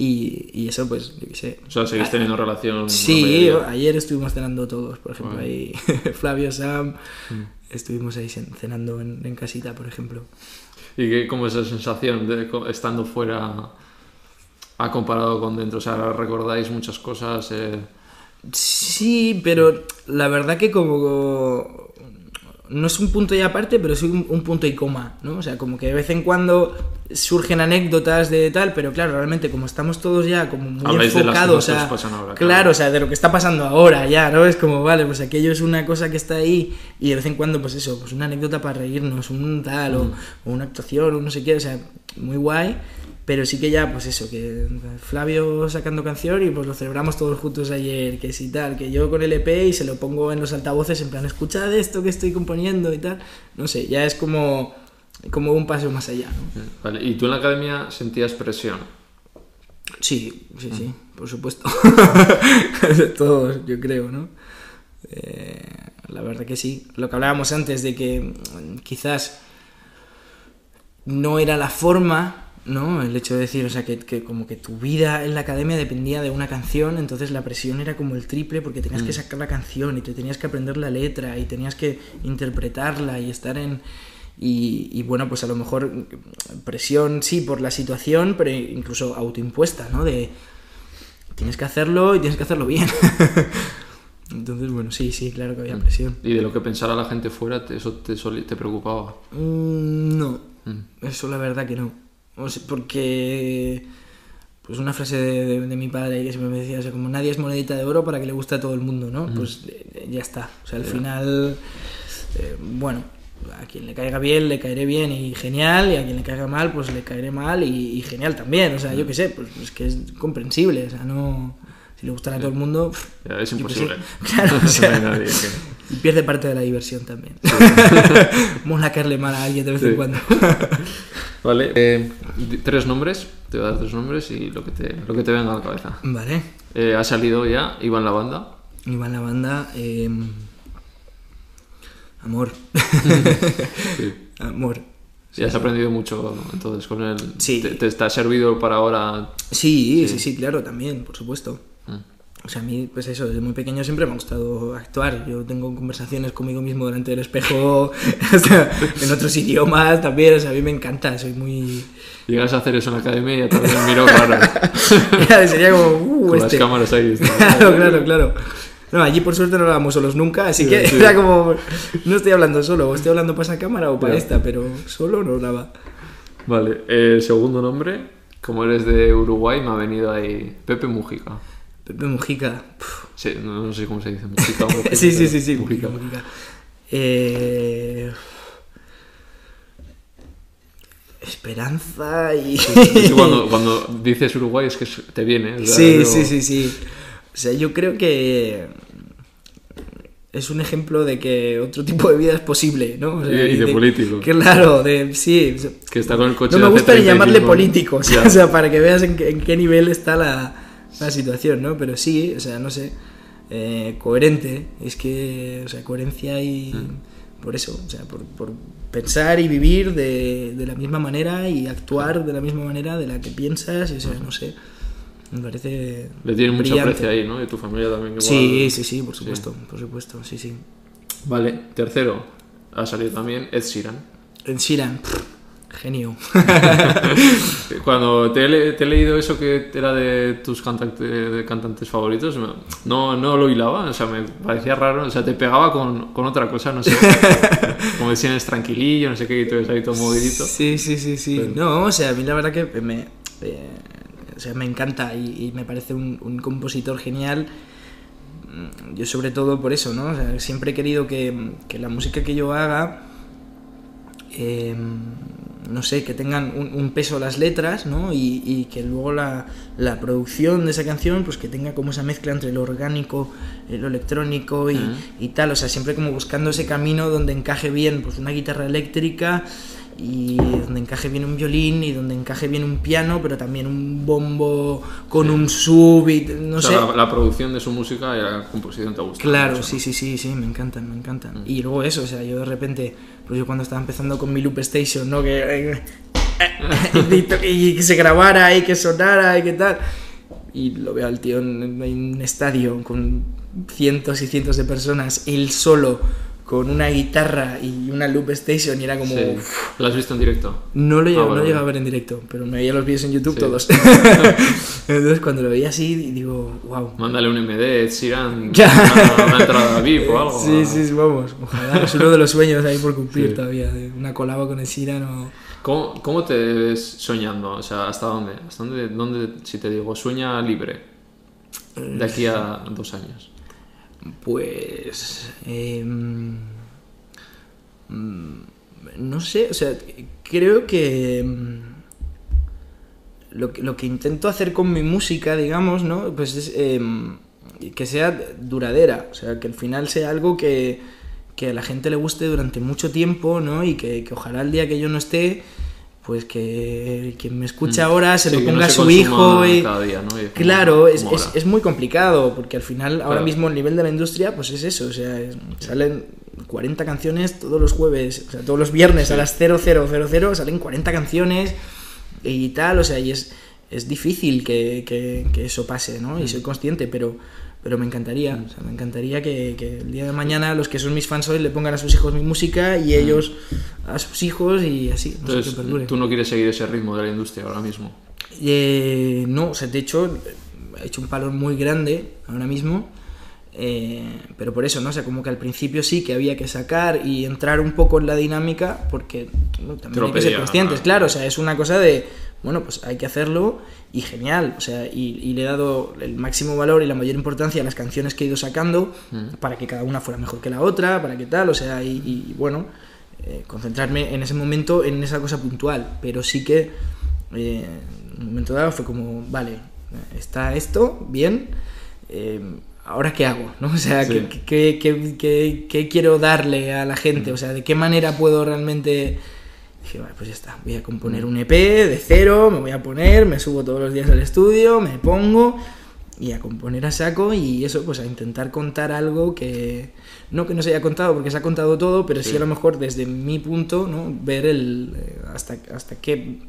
y, y eso, pues, yo qué sé. O sea, seguís teniendo relación. Sí, ayer estuvimos cenando todos, por ejemplo, Bueno. ahí Flavio, Sam, estuvimos ahí cen- cenando en, en casita, por ejemplo. ¿Y qué, cómo es esa sensación de estando fuera a comparado con dentro? O sea, recordáis muchas cosas. eh, Sí, pero la verdad que como no es un punto y aparte, pero sí un, un punto y coma, ¿no? O sea, como que de vez en cuando surgen anécdotas de tal, pero claro, realmente como estamos todos ya como muy Habláis de las enfocados cosas que a... os pasan ahora, claro, claro. o sea, de lo que está pasando ahora ya, ¿no? Es como, vale, pues aquello es una cosa que está ahí y de vez en cuando, pues eso, pues una anécdota para reírnos, un tal, o, o una actuación, o no sé qué, o sea, muy guay. Pero sí que ya, pues eso, que Flavio sacando canción y pues lo celebramos todos juntos ayer, que sí tal, que yo con el EP y se lo pongo en los altavoces en plan, escuchad esto que estoy componiendo y tal. No sé, ya es como, como un paso más allá, ¿no? Vale, ¿y tú en la academia sentías presión? Sí, sí, sí, por supuesto. De todos, yo creo, ¿no? Eh, la verdad que sí. Lo que hablábamos antes de que mm, quizás no era la forma, ¿no? El hecho de decir, o sea, que, que como que tu vida en la academia dependía de una canción, entonces la presión era como el triple porque tenías que sacar la canción y te tenías que aprender la letra y tenías que interpretarla y estar en... Y, y bueno, pues a lo mejor presión sí por la situación, pero incluso autoimpuesta, ¿no? De tienes que hacerlo y tienes que hacerlo bien. Entonces, bueno, sí, sí, claro que había presión. ¿Y de lo que pensara la gente fuera, te- eso te, preocupaba? Mm, no, Mm. eso la verdad que no. O sea, porque, pues una frase de, de- de mi padre que siempre me decía, o sea, como nadie es monedita de oro para que le guste a todo el mundo, ¿no? Pues eh, ya está. O sea, al final, eh, bueno, a quien le caiga bien, le caeré bien y genial, y a quien le caiga mal, pues le caeré mal y, y genial también. O sea, yo qué sé, pues es que es comprensible, o sea, no... Si le gustan a todo el mundo, Ya, es imposible. Claro, o No sea, hay nadie que- y pierde parte de la diversión también. Mola caerle mal a alguien de vez en Sí. cuando. Vale, eh, tres nombres, te voy a dar tres nombres y lo que te, lo que te venga a la cabeza. Vale. Eh, ha salido ya Iván la banda. Iván la banda. eh, Amor. Sí. Amor. Y has aprendido mucho entonces con él. Sí. Te, te está servido para ahora. Sí, sí, sí, claro, también, por supuesto. Mm. O sea, a mí, pues eso, desde muy pequeño siempre me ha gustado actuar. Yo tengo conversaciones conmigo mismo delante del espejo, hasta en otros idiomas también. O sea, a mí me encanta, soy muy... Llegas a hacer eso en la academia y te miro claro. Sería como, uh, Con este. las cámaras ahí. Claro, claro, claro. No, allí por suerte no hablábamos solos nunca, así Sí, que sí. era como, no estoy hablando solo, o estoy hablando para esa cámara o para esta, pero solo no hablaba. Vale, el segundo nombre, como eres de Uruguay, me ha venido ahí Pepe Mujica. Pepe Mujica. Sí, no, no sé cómo se dice, Mujica o Mujica. Sí, sí, sí, sí, Mujica. Mujica. Eh, Esperanza y... Cuando, cuando dices Uruguay es que te viene. o sea, Sí, sí, sí, sí. O sea, yo creo que es un ejemplo de que otro tipo de vida es posible, ¿no? O sea, Y- y de político. Claro, de, sí. Que está con el coche No me gusta ni 35 llamarle político, o sea, Ya. o sea, para que veas en qué, en qué nivel está la, la situación, ¿no? Pero sí, o sea, no sé, eh, coherente, es que, o sea, coherencia y... Mm. Por eso, o sea, por, por pensar y vivir de, de la misma manera y actuar de la misma manera de la que piensas, y, o sea, no sé, me parece... Le tiene mucho aprecio ahí, ¿no? Y tu familia también. igual. Sí, sí, sí, por supuesto, por supuesto, sí, sí. Vale, tercero, ha salido también Ed Sheeran. En Sheeran, pff, genio. Cuando te he, le- te he leído eso que era de tus cantante- de cantantes favoritos, no, no lo hilaba, o sea, me parecía raro, o sea, te pegaba con, con otra cosa, no sé. como decían, es tranquilillo, no sé qué, y tú eres ahí todo movidito. Sí, sí, sí, sí. Pero- No, o sea, a mí la verdad que me, eh, o sea, me encanta y, y me parece un, un compositor genial. Mm, Yo sobre todo por eso, ¿no? O sea, siempre he querido que, que la música que yo haga, eh, no sé, que tengan un, un peso las letras, ¿no? Y, y que luego la, la producción de esa canción, pues que tenga como esa mezcla entre lo orgánico, eh, lo electrónico y, y tal, o sea, siempre como buscando ese camino donde encaje bien pues una guitarra eléctrica y donde encaje bien un violín y donde encaje bien un piano, pero también un bombo con un sub y no o sé. sea, la, la producción de su música y la composición te gusta. Claro, mucho, sí, ¿no? sí, sí, sí, me encantan, me encantan. Mm. Y luego eso, o sea, yo de repente, pues yo cuando estaba empezando con mi Loop Station, ¿no? Que, y, y que se grabara y que sonara y que tal. Y lo veo al tío en, en un estadio con cientos y cientos de personas, él solo, con una guitarra y una Loop Station y era como... Sí. ¿Lo has visto en directo? No lo he Ah, no a ver en directo, pero me veía los vídeos en YouTube Sí. todos. Entonces cuando lo veía así, digo, wow. Mándale un MD, Ya. una, una entrada VIP o algo. Sí, sí, sí, vamos. Ojalá. Es uno de los sueños ahí por cumplir Sí. todavía. de Una colaba con el o... ¿Cómo, ¿Cómo te ves soñando? O sea, ¿hasta dónde? ¿Hasta dónde, dónde, si te digo, sueña libre? De aquí a dos años. Pues... em, mm, no sé, o sea, creo que... em, Lo que, lo que intento hacer con mi música, digamos, ¿no? Pues es em, que sea duradera, o sea, que al final sea algo que, que a la gente le guste durante mucho tiempo, ¿no? Y que, que ojalá el día que yo no esté, pues que quien me escucha ahora se Mm. Sí, lo no ponga a su hijo y... cada día, ¿no? Y como- Claro, es, es, es muy complicado, porque al final ahora mismo el nivel de la industria, pues es eso, o sea, es- salen 40 canciones todos los jueves, o sea, todos los viernes a las 0000 salen 40 canciones y tal, o sea, y es, es difícil que, que- que eso pase, ¿no? Y Mm. soy consciente, pero, pero me encantaría, o sea, me encantaría que, que el día de mañana los que son mis fans hoy le pongan a sus hijos mi música y ellos a sus hijos y así, no sé, Mm. Entonces, perdure. tú no quieres seguir ese ritmo de la industria ahora mismo. Eh, no, o sea, de hecho, he hecho un palo muy grande ahora mismo. eh, pero por eso, ¿no? O sea, como que al principio sí que había que sacar y entrar un poco en la dinámica, porque también hay que ser conscientes, claro, o sea, es una cosa de, bueno, pues hay que hacerlo y genial, o sea, y, y le he dado el máximo valor y la mayor importancia a las canciones que he ido sacando Mm. para que cada una fuera mejor que la otra, para que tal, o sea, y, y, bueno, eh, concentrarme en ese momento en esa cosa puntual, pero sí que eh, en un momento dado fue como, vale, está esto, bien, eh, ahora qué hago, ¿no? O sea, Sí. ¿qué, qué- qué- qué- qué quiero darle a la gente? O sea, ¿de qué manera puedo realmente... Dije, vale, pues ya está, voy a componer un EP de cero, me voy a poner, me subo todos los días al estudio, me pongo y a componer a saco y eso, pues a intentar contar algo que no que no se haya contado porque se ha contado todo, pero sí, Sí. a lo mejor desde mi punto, ¿no? Ver el, eh, hasta, hasta qué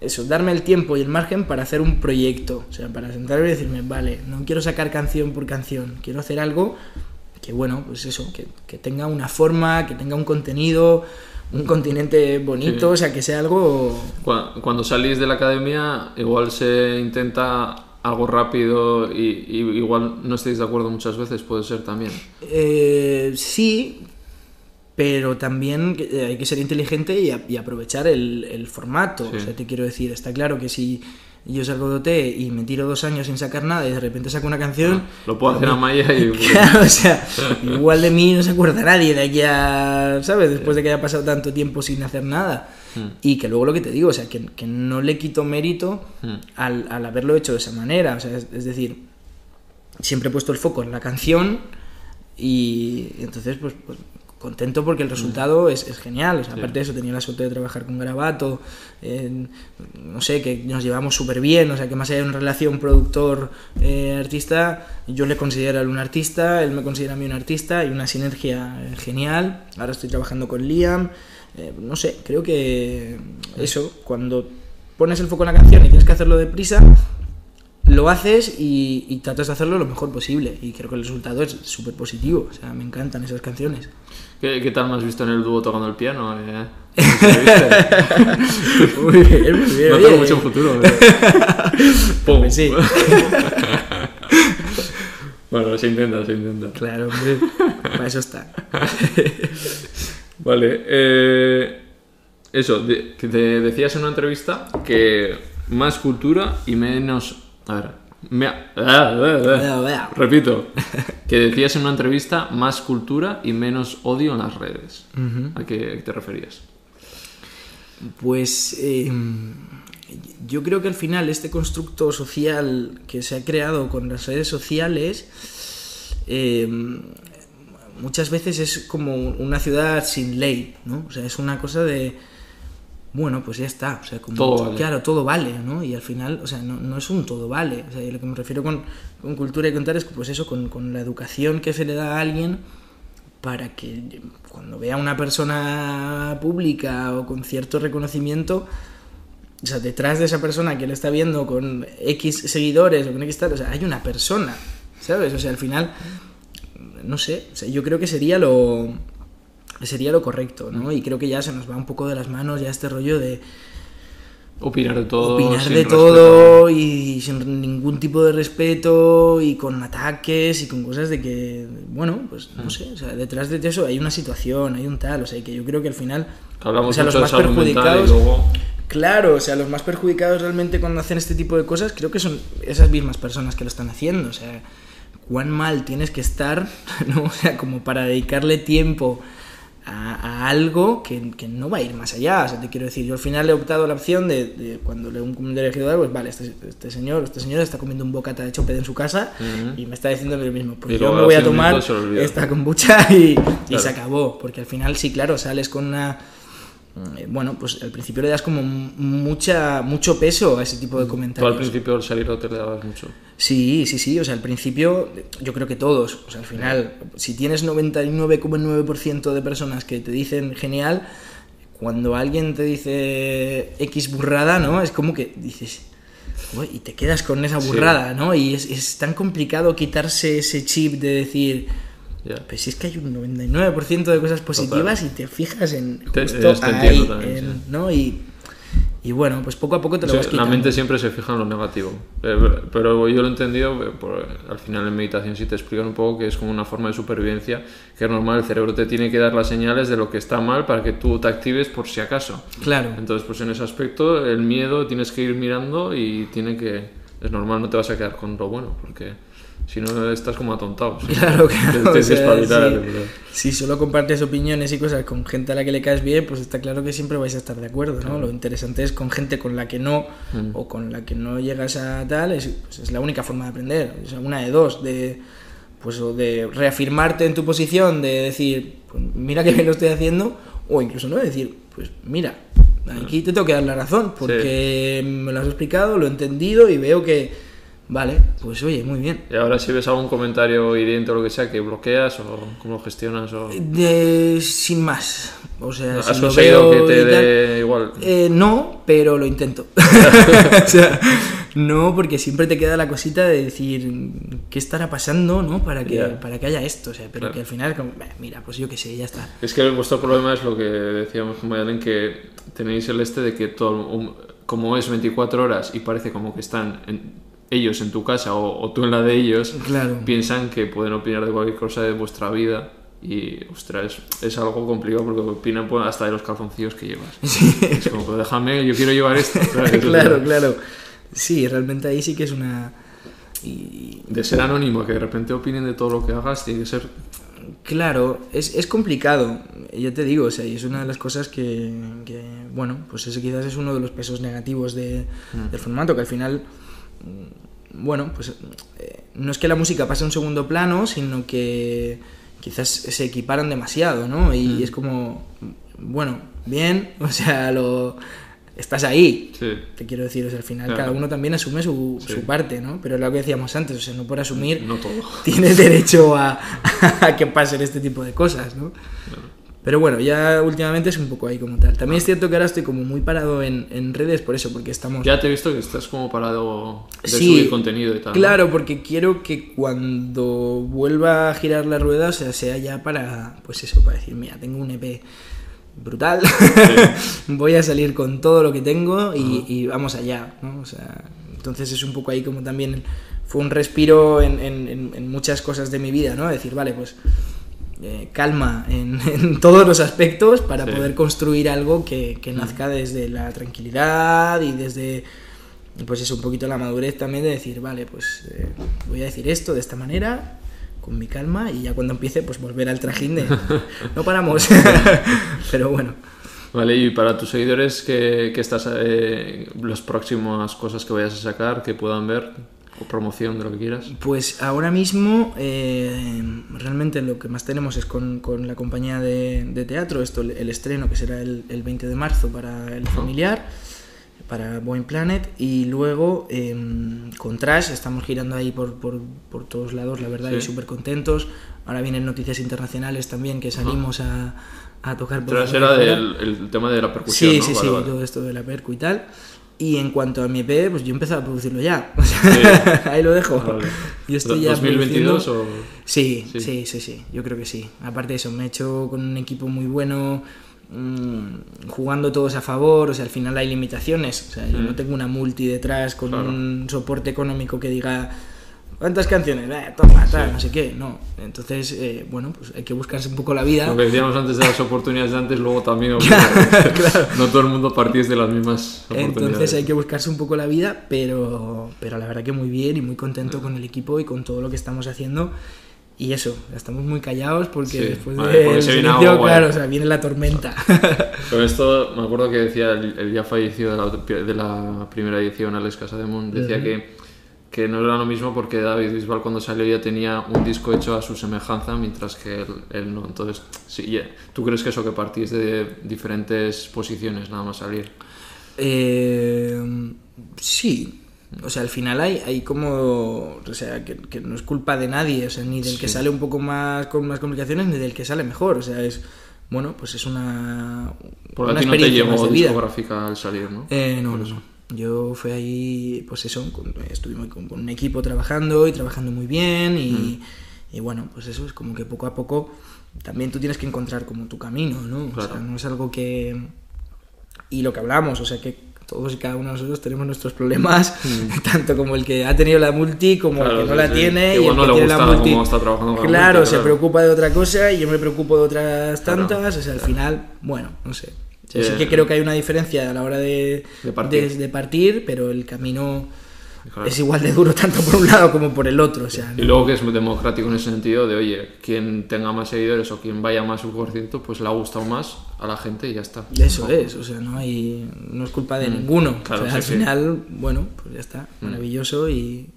eso, darme el tiempo y el margen para hacer un proyecto, o sea, para sentarme y decirme, vale, no quiero sacar canción por canción, quiero hacer algo que, bueno, pues eso, que, que tenga una forma, que tenga un contenido, un continente bonito, Sí. o sea, que sea algo... Cua- Cuando salís de la academia, igual se intenta algo rápido y, y igual no estáis de acuerdo muchas veces, puede ser también. Eh, sí, pero también eh, hay que ser inteligente y, a- y aprovechar el, el formato. Sí. O sea, te quiero decir, está claro que si yo salgo de OT y me tiro dos años sin sacar nada y de repente saco una canción... Lo puedo hacer a Maya y... Claro, o sea, igual de mí no se acuerda nadie de aquí a, ¿sabes? Después de que haya pasado tanto tiempo sin hacer nada. Mm. Y que luego lo que te digo, o sea, que, que no le quito mérito Mm. al, al haberlo hecho de esa manera. O sea, es, es decir, siempre he puesto el foco en la canción y entonces, pues, pues, contento porque el resultado es, es genial. O sea, Sí. aparte de eso, tenía la suerte de trabajar con Garabato, en- no sé, que nos llevamos súper bien, o sea, que más allá de una relación productor-artista, yo le considero a él un artista, él me considera a mí un artista, y una sinergia eh, genial. Ahora estoy trabajando con Liam, eh, no sé, creo que eso, cuando pones el foco en la canción y tienes que hacerlo deprisa, lo haces y, y tratas de hacerlo lo mejor posible. Y creo que el resultado es súper positivo. O sea, me encantan esas canciones. ¿Qué, qué tal me has visto en el dúo tocando el piano? Eh, ¿viste? Muy bien, muy bien. No oye. tengo mucho futuro. eh. Pum. Pues sí. bueno, se intenta, se intenta. Claro, hombre. Para eso está. Vale, eh, eso, de- que te decías en una entrevista que más cultura y menos... A ver, me- ah. Vea, vea. repito, que decías en una entrevista más cultura y menos odio en las redes. ¿A qué, a qué te referías? Pues eh, yo creo que al final este constructo social que se ha creado con las redes sociales eh, muchas veces es como una ciudad sin ley, ¿no? O sea, es una cosa de, bueno, pues ya está, o sea, como, Todo vale. claro, todo vale, ¿no? Y al final, o sea, no, no es un todo vale, o sea, y lo que me refiero con, con cultura y contar es que, pues eso, con, con la educación que se le da a alguien para que cuando vea a una persona pública o con cierto reconocimiento, o sea, detrás de esa persona que le está viendo con X seguidores o con X tal, o sea, hay una persona, ¿sabes? O sea, al final, no sé, o sea, yo creo que sería lo sería lo correcto, ¿no? Y creo que ya se nos va un poco de las manos ya este rollo de Opinar de todo. opinar de respeto. todo y sin ningún tipo de respeto y con ataques y con cosas de que, bueno, pues Mm. no sé, o sea, detrás de eso hay una situación, hay un tal, o sea, que yo creo que al final, Hablamos o sea, los más perjudicados, luego... claro, o sea, los más perjudicados realmente cuando hacen este tipo de cosas, creo que son esas mismas personas que lo están haciendo, o sea, cuán mal tienes que estar, ¿no? O sea, como para dedicarle tiempo a, a algo que, que no va a ir más allá. O sea, te quiero decir, yo al final he optado la opción de, de cuando leo un comentario elegido algo, pues vale, este, este señor, este señor está comiendo un bocata de chope en su casa y me está diciendo lo mismo. Pues Y yo me voy a tomar esta kombucha y, y se acabó. Porque al final, sí, claro, sales con una. Eh, Bueno, pues al principio le das como mucha, mucho peso a ese tipo de Tú comentarios. al principio al salir te le dabas mucho. Sí, sí, sí, o sea, al principio yo creo que todos, o sea, al final, si tienes 99,9% de personas que te dicen genial, cuando alguien te dice X burrada, ¿no? Es como que dices, "Uy", y te quedas con esa Sí. burrada, ¿no? Y es, es tan complicado quitarse ese chip de decir, Ya. pues si es que hay un 99% de cosas positivas y te fijas en justo te ahí, también, en- sí. ¿no? Y, y bueno, pues poco a poco te lo Sí, vas la quitando. mente siempre se fija en lo negativo. Eh, Pero yo lo he entendido, eh, por- al final en meditación sí te explican un poco que es como una forma de supervivencia, que es normal, el cerebro te tiene que dar las señales de lo que está mal para que tú te actives por si acaso. Claro. Entonces, pues en ese aspecto, el miedo tienes que ir mirando y tiene que... Es normal, no te vas a quedar con lo bueno, porque si no estás como atontado. ¿sí? Claro, claro. O sea, sí. Si solo compartes opiniones y cosas con gente a la que le caes bien, pues está claro que siempre vais a estar de acuerdo, ¿no? Lo interesante es con gente con la que no Mm. o con la que no llegas a tal, es, pues es la única forma de aprender. O sea, una de dos, de pues o de reafirmarte en tu posición, de decir, pues mira que bien lo estoy haciendo, o incluso no de decir, pues mira, aquí te tengo que dar la razón, porque me lo has explicado, lo he entendido y veo que, vale, pues oye, muy bien. Y ahora si ves algún comentario hiriente o lo que sea, que bloqueas o cómo lo gestionas o... De, sin más. O sea, ¿Has si conseguido que te dé igual? Eh, no, pero lo intento. o sea, no, porque siempre te queda la cosita de decir qué estará pasando, ¿no? Para que, para que haya esto, o sea, pero Claro. que al final, como, "Bah, mira, pues yo qué sé, ya está. Es que vuestro problema es lo que decíamos con Mayalen, que tenéis el este de que todo, um, como es 24 horas y parece como que están en- ellos en tu casa o, o tú en la de ellos, Claro. piensan que pueden opinar de cualquier cosa de vuestra vida y, ostras, es, es algo complicado porque opinan pues, hasta de los calzoncillos que llevas. Es como, pues déjame, yo quiero llevar esto. ¿sabes? claro, claro. Sí, realmente ahí sí que es una... y- De ser anónimo, que de repente opinen de todo lo que hagas, tiene que ser... Claro, es, es complicado, yo te digo, o sea, y es una de las cosas que, que, bueno, pues ese quizás es uno de los pesos negativos de- del formato, que al final, mm, bueno, pues eh, no es que la música pase a un segundo plano, sino que quizás se equiparan demasiado, ¿no? Y es como, bueno, bien, o sea, lo estás ahí, Sí. te quiero decir, o sea, al final Claro. cada uno también asume su, su parte, ¿no? Pero es lo que decíamos antes, o sea, no por asumir No todo. tienes derecho a, a que pasen este tipo de cosas, ¿no? Pero bueno, ya últimamente es un poco ahí como tal. También es cierto que ahora estoy como muy parado en, en redes por eso, porque estamos... Ya te he visto que estás como parado de Sí, subir contenido y tal. ¿no? Claro, porque quiero que cuando vuelva a girar la rueda, o sea, sea ya para, pues eso, para decir, mira, tengo un EP brutal, voy a salir con todo lo que tengo y, y vamos allá, ¿no? O sea, entonces es un poco ahí como también fue un respiro en- en- en muchas cosas de mi vida, ¿no? Decir, vale, pues eh, calma en, en todos los aspectos para Sí. poder construir algo que, que nazca desde la tranquilidad y desde pues es un poquito la madurez también de decir, vale, pues eh, voy a decir esto de esta manera, con mi calma, y ya cuando empiece, pues volver al trajín de no paramos. Pero bueno, Vale, y para tus seguidores, ¿qué, qué estás, eh, las próximas cosas que vayas a sacar, que puedan ver, o promoción de lo que quieras? pues ahora mismo eh, realmente lo que más tenemos es con, con la compañía de, de teatro, esto el, estreno que será el, el 20 de marzo para el familiar. para Boeing Planet y luego eh, con Trash estamos girando ahí por, por, por todos lados, la verdad, Sí. y súper contentos. Ahora vienen noticias internacionales también que salimos a, a tocar por Tras fuera era del el tema de la percusión, Sí, ¿no? sí, Vale, sí, vale. todo esto de la percu y tal. Y en cuanto a mi EP, pues yo he empezado a producirlo ya. O sea, ahí lo dejo. Vale. Yo estoy ya ¿2022 produciendo- o...? Sí, Sí. sí, sí, sí, yo creo que sí. Aparte de eso, me he hecho con un equipo muy bueno, mm, jugando todos a favor, o sea, al final hay limitaciones. O sea, yo no tengo una multi detrás con Claro. un soporte económico que diga... ¿Cuántas canciones? Eh, toma, tal, no sé qué. No. Entonces, eh, bueno, pues hay que buscarse un poco la vida. Lo que decíamos antes de las oportunidades de antes, luego también... No todo el mundo partís de las mismas oportunidades. Entonces hay que buscarse un poco la vida, pero, pero la verdad que muy bien y muy contento con el equipo y con todo lo que estamos haciendo. Y eso, estamos muy callados porque Sí, después vale, del porque se viene silencio, claro, o sea, viene la tormenta. Con esto me acuerdo que decía el, el ya fallecido de la, de la primera edición, Alex Casademont, decía que, que no era lo mismo porque David Bisbal cuando salió ya tenía un disco hecho a su semejanza, mientras que él, él no. Entonces, sí, ya- ¿tú crees que eso que partís de diferentes posiciones nada más salir? Eh, sí, o sea, al final hay, hay como, o sea, que, que no es culpa de nadie, o sea, ni del que sale un poco más con más complicaciones, ni del que sale mejor, o sea, es, bueno, pues es una, Porque una a ti no te llevó discográfica al salir, ¿no? Eh, no, no, no. Yo fui ahí, pues eso, con- estuvimos con, con un equipo trabajando y trabajando muy bien y, y bueno, pues eso es como que poco a poco también tú tienes que encontrar como tu camino, ¿no? O Claro. sea, no es algo que... Y lo que hablamos, o sea, que todos y cada uno de nosotros tenemos nuestros problemas, tanto como el que ha tenido la multi como Claro, el que no sí, la sí. tiene y el no que tiene la multi. está trabajando con la claro, multi, se claro. preocupa de otra cosa y yo me preocupo de otras Claro, tantas, o sea, al final, bueno, no sé. Sí Eh, que creo que hay una diferencia a la hora de, De partir. de- de partir, pero el camino Claro. es igual de duro tanto por un lado como por el otro. O sea, Y luego que es muy democrático en ese sentido de, oye, quien tenga más seguidores o quien vaya más su concierto, pues le ha gustado más a la gente y ya está. eso es, o sea, no hay no es culpa de ninguno. Mm. Claro, o sea, sí, al sí. Mm. final, bueno, pues ya está, maravilloso y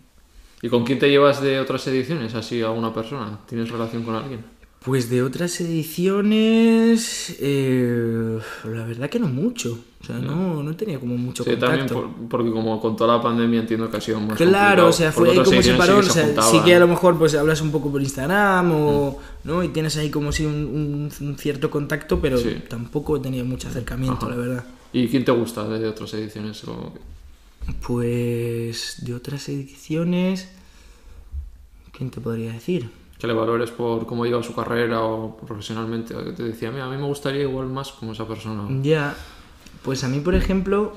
¿Y con quién te llevas de otras ediciones? Así a una persona. ¿Tienes relación con alguien? Pues de otras ediciones, eh, la verdad que no mucho. O sea, no, no tenía como mucho Sí, también contacto. por- porque como con toda la pandemia entiendo que ha sido más Claro, o sea, fue ahí como ediciones parón. sí o se sea, sí que a lo mejor pues hablas un poco por Instagram o, ¿no? Y tienes ahí como si un, un- un cierto contacto, pero Sí. tampoco he tenido mucho acercamiento, Ajá. la verdad. ¿Y quién te gusta de otras ediciones? O- Pues de otras ediciones, ¿quién te podría decir? Que le valores por cómo lleva su carrera o profesionalmente. te decía, mira, a mí me gustaría igual más como esa persona. Ya, pues a mí, por ejemplo,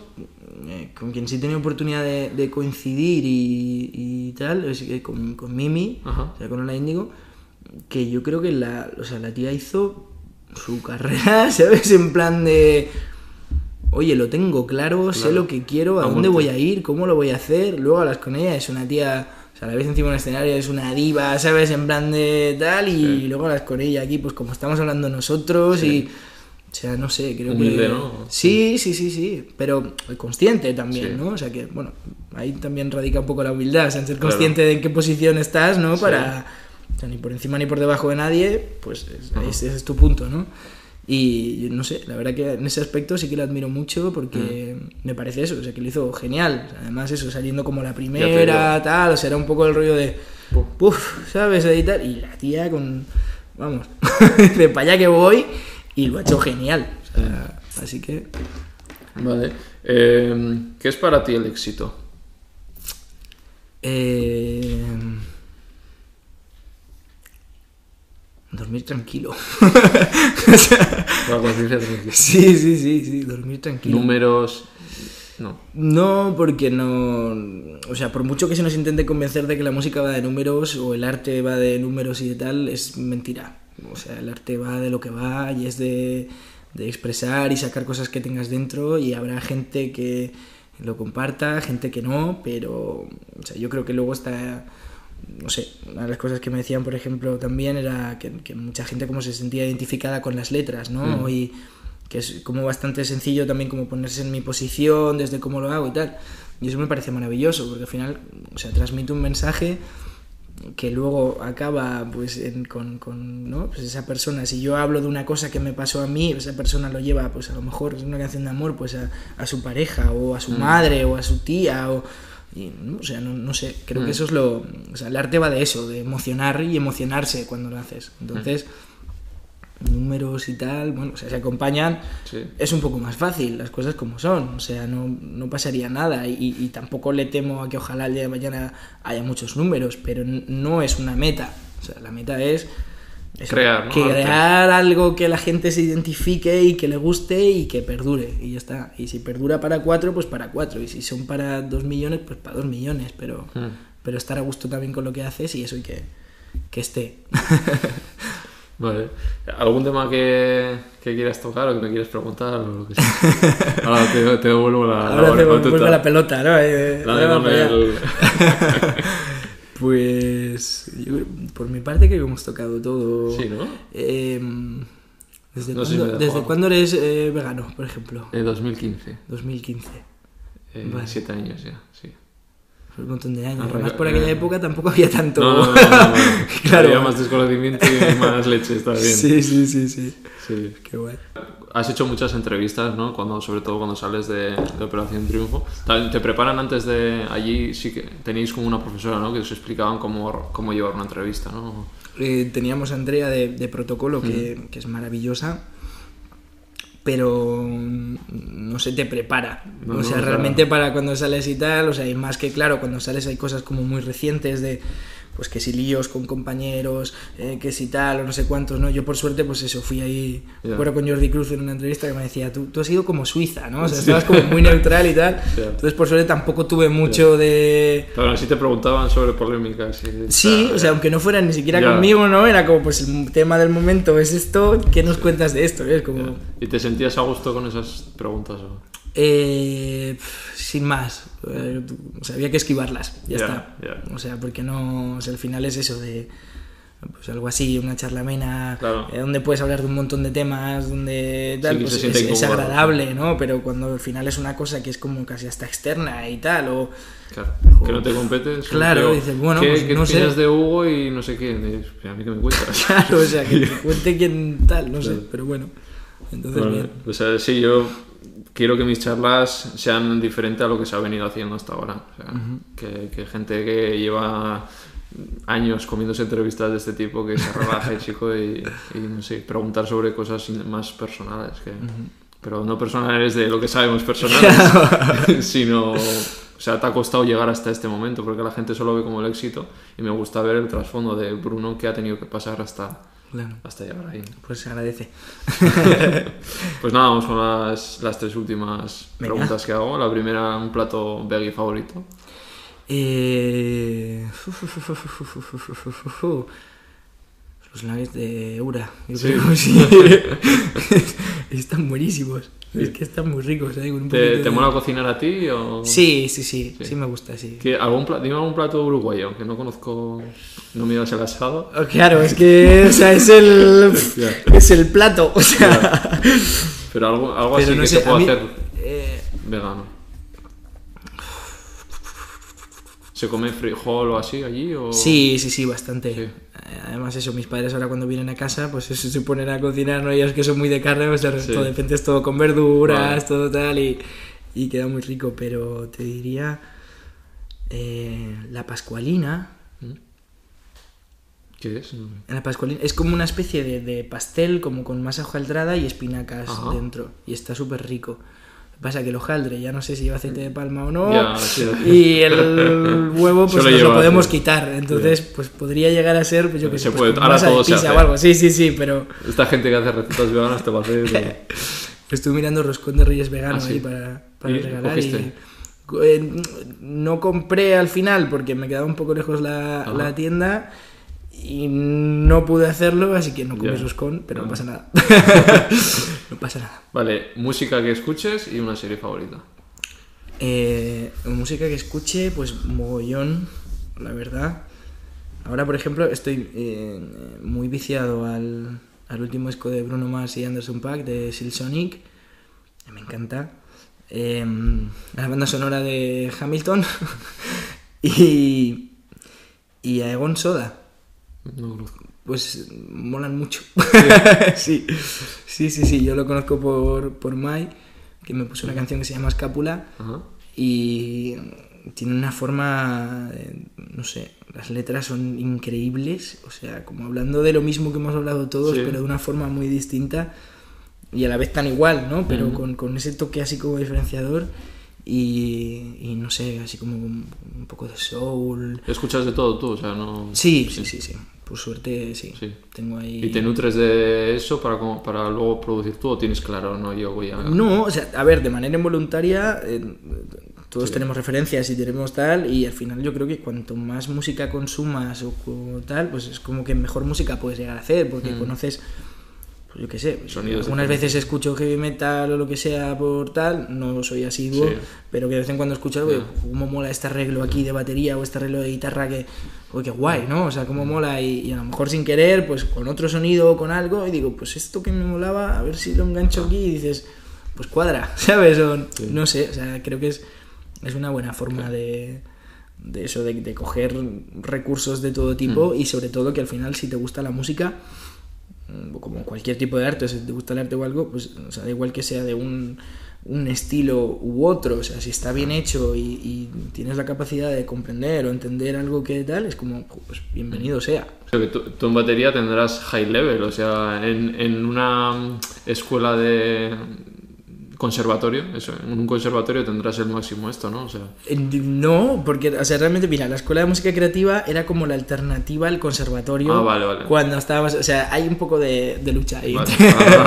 eh, con quien sí he tenido oportunidad de, de coincidir y, y tal, es que con, con Mimi, Ajá. o sea, con la Índigo, que yo creo que la, o sea, la tía hizo su carrera, ¿sabes? En plan de, oye, lo tengo claro, sé lo que quiero, a A dónde muerte. voy a ir, cómo lo voy a hacer, luego hablas con ella, es una tía... Sea, la ves encima de un escenario, es una diva, ¿sabes? En plan de tal, y Sí. luego hablas con ella aquí, pues como estamos hablando nosotros, Sí. y... O sea, no sé, creo Humilde, que... ¿no? Sí, sí, sí, sí, pero consciente también, Sí. ¿no? O sea que, bueno, ahí también radica un poco la humildad, o sea, en ser Claro. consciente de en qué posición estás, ¿no? Para... O sea, ni por encima ni por debajo de nadie, pues es- ese, ese es tu punto, ¿no? Y no sé, la verdad que en ese aspecto sí que lo admiro mucho porque Mm. me parece eso, o sea, que lo hizo genial. Además, eso, saliendo como la primera, tal, o sea, era un poco el rollo de, Puf. puff, ¿sabes? Y tal. Y la tía con, vamos, de para allá que voy y lo ha hecho genial. O sea, así que, Vale. Eh, ¿Qué es para ti el éxito? eh, dormir tranquilo. La conciencia tranquila. sí, sí, sí, sí, dormir tranquilo. Números. No. No, porque no. O sea, por mucho que se nos intente convencer de que la música va de números o el arte va de números y de tal, es mentira. O sea, el arte va de lo que va y es de, de expresar y sacar cosas que tengas dentro y habrá gente que lo comparta, gente que no, pero. O sea, yo creo que luego está. No sé, una de las cosas que me decían, por ejemplo, también era que, que mucha gente como se sentía identificada con las letras, ¿no? Mm. Y que es como bastante sencillo también como ponerse en mi posición, desde cómo lo hago y tal. Y eso me parece maravilloso, porque al final, o sea, transmite un mensaje que luego acaba pues en- con, con, ¿no? pues esa persona, si yo hablo de una cosa que me pasó a mí, esa persona lo lleva, pues a lo mejor es una canción de amor, pues a, a su pareja, o a su Mm. madre, o a su tía, o... y. O sea, no, no sé, creo Mm. que eso es lo... O sea, el arte va de eso, de emocionar y emocionarse cuando lo haces. Entonces, números y tal, bueno, o sea, se acompañan Sí. es un poco más fácil, las cosas como son, o sea, no, no pasaría nada y, y tampoco le temo a que ojalá el día de mañana haya muchos números, pero no es una meta, o sea, la meta es eso, Crear, ¿no? crear algo que la gente se identifique y que le guste y que perdure y ya está, y si perdura para cuatro, pues para cuatro, y si son para dos millones, pues para dos millones, pero, Mm. pero estar a gusto también con lo que haces y eso y que, que esté. Vale. ¿Algún tema que, que quieras tocar o que me quieras preguntar o lo que sea? Ahora te, te devuelvo la, Ahora la te la pelota, ¿no? Eh, para allá. el- Pues yo por mi parte creo que hemos tocado todo. Sí, ¿no? Eh, ¿Desde, No cuándo, me ¿desde dejó. cuándo eres eh, vegano, por ejemplo? Eh, 2015. 2015. Eh, Vale. Siete años ya, sí. Un montón de años. Además, por aquella eh. época tampoco había tanto. No, no, no, no, no. Claro. Había más desconocimiento y más leche, está bien. Sí, sí, sí, sí. Sí. Qué guay. Has hecho muchas entrevistas, ¿no? Cuando, sobre todo cuando sales de, de Operación Triunfo. Te preparan antes de allí, sí que tenéis como una profesora, ¿no? Que os explicaban cómo, cómo llevar una entrevista, ¿no? Eh, teníamos a Andrea de, de protocolo, Mm. que, que es maravillosa, pero mm, no se te prepara. No, o no, sea, o sea- realmente para cuando sales y tal, o sea, y más que claro, cuando sales hay cosas como muy recientes de, pues que si líos con compañeros, eh, que si tal, o no sé cuántos, ¿no? Yo por suerte, pues eso, fui ahí, me acuerdo con Jordi Cruz en una entrevista que me decía, tú, tú has sido como Suiza, ¿no? O sea, estabas como muy neutral y tal. Entonces, por suerte, tampoco tuve mucho de... Aún así te preguntaban sobre polémicas. y Sí, o sea, aunque no fuera ni siquiera conmigo, ¿no? Era como, pues el tema del momento es esto, ¿qué nos cuentas de esto? Es como, ¿Y te sentías a gusto con esas preguntas? o? Eh, sin más, Eh, o sea, había que esquivarlas, ya está. O sea, porque no, o sea, al final es eso de, pues algo así, una charla amena, Claro. eh, donde puedes hablar de un montón de temas, donde tal, Sí, pues es, agradable, ¿no? Pero cuando al final es una cosa que es como casi hasta externa y tal, o... Claro, que no te compete. Claro, dices, bueno, ¿qué, pues qué no sé. de Hugo y no sé quién? Y dices, a mí que me cuentas. Claro, o sea, que te cuente quién tal, no sé, pero bueno. Entonces, Bueno, bien. o sea, sí, yo quiero que mis charlas sean diferentes a lo que se ha venido haciendo hasta ahora. O sea, que, que gente que lleva años comiéndose entrevistas de este tipo que se relaje, chico, y, y, no sé, preguntar sobre cosas más personales. Que, Pero no personales de lo que sabemos personales, sino... O sea, te ha costado llegar hasta este momento porque la gente solo ve como el éxito y me gusta ver el trasfondo de Bruno que ha tenido que pasar hasta, Claro, hasta llegar ahí. pues se agradece. Pues nada, vamos con las, las tres últimas Venga. preguntas que hago. La primera, un plato veggie favorito. Eh... Los nuggets de Eura. yo Sí. creo, sí. están buenísimos. Es que están muy un ¿Te, te de- mola cocinar a ti o...? Sí, sí, sí, Sí. sí, me gusta, sí. ¿Qué- algún pla- dime algún plato uruguayo, que no conozco... No miras el asado. Oh, Claro, es que o sea, es el es el plato, o sea, Pero algo, algo pero así no que sé, se pueda mí hacer eh, vegano. ¿Se come frijol o así allí? O... Sí, sí, sí, bastante. Sí. Eh, Además, eso, mis padres ahora cuando vienen a casa, pues eso se ponen a cocinar, ¿no? Ellos que son muy de carne, pues de Sí. repente es todo con verduras, Vale. todo tal, y, y queda muy rico. Pero te diría eh, la pascualina. ¿Qué es? La pascualina es como una especie de, de pastel, como con masa hojaldrada y espinacas Ajá. dentro. Y está súper rico. Lo pasa que el hojaldre ya no sé si lleva aceite de palma o no. Ya, sí. Y el huevo, pues Suele nos lo podemos quitar. Entonces, pues podría llegar a ser, pues yo que Se sé, pues, puede- con ahora de todo se hace. o algo. Sí, sí, sí, pero Esta gente que hace recetas veganas te va a hacer... estuve mirando roscón de reyes vegano Ah, ahí para, para ¿Y regalar. Y, eh, no compré al final porque me quedaba un poco lejos la, la tienda y no pude hacerlo, así que no comí Ya. roscón, pero no pasa nada. no pasa nada. Vale, música que escuches y una serie favorita. Eh, música que escuche, pues mogollón, la verdad. Ahora, por ejemplo, estoy eh, muy viciado al, al último disco de Bruno Mars y Anderson Paak de Silsonic. Me encanta. Eh, la banda sonora de Hamilton. y, y a Egon Soda. No conozco. Pues molan mucho. sí, sí, sí, sí. Yo lo conozco por, por Mai, que me puso una canción que se llama Escápula y tiene una forma, no sé, las letras son increíbles, o sea, como hablando de lo mismo que hemos hablado todos, Sí. pero de una forma muy distinta y a la vez tan igual, ¿no? Pero con, con ese toque así como diferenciador y, y no sé, así como un, un poco de soul. Escuchas de todo tú, o sea, no... Sí, sí, sí, sí. Por suerte, sí. Sí. Tengo ahí... ¿Y te nutres de eso para, para luego producir tú o tienes claro, no, yo voy a... No, o sea, a ver, de manera involuntaria, eh, todos Sí. tenemos referencias y tenemos tal, y al final yo creo que cuanto más música consumas o tal, pues es como que mejor música puedes llegar a hacer, porque Mm. conoces, pues yo qué sé, pues Sonidos algunas veces escucho heavy metal o lo que sea por tal, no soy asiduo, Sí. pero que de vez en cuando escucho, Ya. cómo mola este arreglo aquí de batería o este arreglo de guitarra que, oye, qué guay, ¿no? O sea, cómo mola, y, y a lo mejor sin querer, pues con otro sonido o con algo, y digo, pues esto que me molaba, a ver si lo engancho aquí, y dices, pues cuadra, ¿sabes? O, Sí. No sé, o sea, creo que es, es una buena forma de, de eso, de, de coger recursos de todo tipo Mm. y sobre todo que al final si te gusta la música, mm, como cualquier tipo de arte, si te gusta el arte o algo, pues da igual que sea de un, un estilo u otro, o sea, si está bien hecho y, tienes la capacidad de comprender o entender algo que tal, es como, pues bienvenido sea, que tú, tú en batería tendrás high level, o sea, en, en una escuela de conservatorio, eso, en un conservatorio tendrás el máximo esto, ¿no? O sea, No, porque, o sea, realmente, mira, la escuela de música creativa era como la alternativa al conservatorio. Ah, vale, vale. Cuando estábamos, o sea, hay un poco de, de lucha ahí. vale. Ah,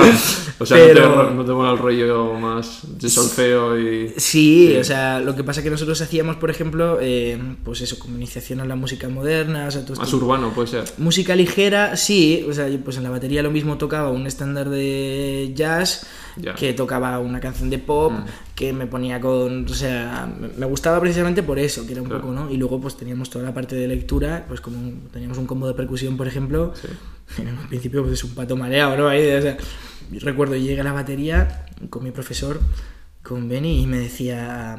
o sea, Pero- no, te, no te mola el rollo más de solfeo y... Sí, Sí. o sea, lo que pasa que nosotros hacíamos, por ejemplo, eh, pues eso, como iniciación a la música moderna, o sea, todo Más esto- urbano, puede ser. Música ligera, sí, o sea, yo, pues en la batería lo mismo tocaba un estándar de jazz, Que tocaba una canción de pop, Mm. que me ponía con, o sea, me- gustaba precisamente por eso, que era un poco, ¿no? Y luego pues teníamos toda la parte de lectura, pues como teníamos un combo de percusión, por ejemplo, Sí. en un principio pues es un pato mareado, ¿no? Ahí, o sea, recuerdo, llega a la batería con mi profesor, con Benny, y me decía,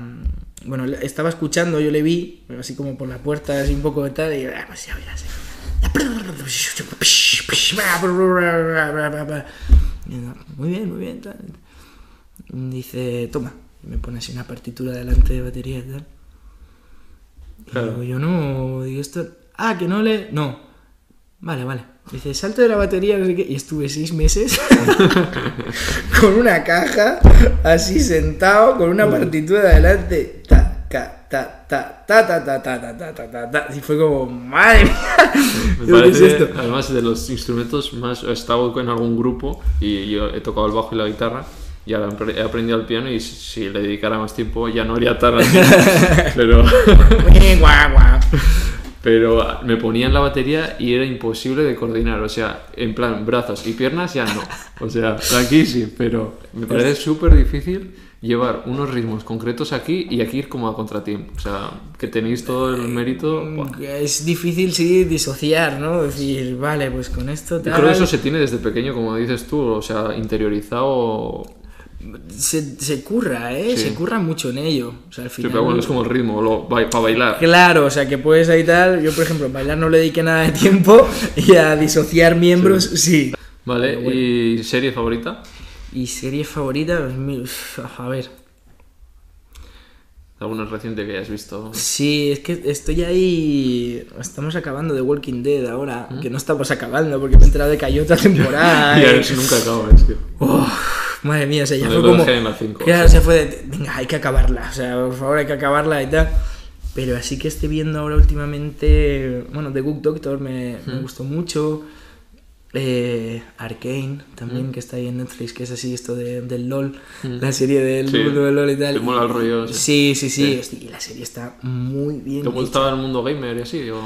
bueno, estaba escuchando, yo le vi, así como por la puerta, así un poco de tal, y ah, pues ya verás. Muy bien, muy bien, tal. Dice, toma, me pone así una partitura delante de batería y tal. Y digo, yo no, digo esto, ah, que no le, no, vale, vale. Dice, salto de la batería, no sé qué, y estuve seis meses con una caja, así sentado, con una partitura de adelante, ta, ta, ta, ta, ta, ta, ta, ta, ta, ta, ta, y fue como, madre mía, Me ¿qué es parece, esto? además, de los instrumentos más. He estado en algún grupo y yo he tocado el bajo y la guitarra. Y ahora he aprendido el piano y si- le dedicara más tiempo ya no haría así. pero, Guau, guau. pero me ponía en la batería y era imposible de coordinar. O sea, en plan, brazos y piernas ya no. O sea, aquí sí, pero me parece súper difícil llevar unos ritmos concretos aquí y aquí ir como a contratiempo. O sea, que tenéis todo el mérito. buah. Es difícil, sí, disociar, ¿no? Decir, vale, pues con esto Yo tal. creo que eso se tiene desde pequeño, como dices tú, o sea, interiorizado. se, se curra, ¿eh? Sí. Se curra mucho en ello. O sea, al Sí, final... pero bueno, es como el ritmo, lo, para bailar. Claro, o sea, que puedes ahí tal. Yo, por ejemplo, bailar no le dediqué nada de tiempo y a disociar miembros, sí. Vale, bueno. ¿y serie favorita? Y serie favorita, pues, a ver. ¿Alguna reciente que hayas visto? Sí, es que estoy ahí. Estamos acabando de Walking Dead ahora. Que no estamos acabando porque me he enterado de que hay otra temporada. Y a y- nunca acaba, es que. Madre mía, o sea, ya Yo fue como. la cinco, claro, sí. se fue de. Venga, hay que acabarla. O sea, por favor, hay que acabarla y tal. Pero así que estoy viendo ahora últimamente. Bueno, The Good Doctor me, me gustó mucho. Eh, Arcane también, que está ahí en Netflix, que es así, esto de, del LOL, la serie del Sí. mundo del LOL y tal. Te mola el rollo. Sí, sí, sí. Sí. hostia, y la serie está muy bien. ¿Te gustaba el mundo gamer y así? O...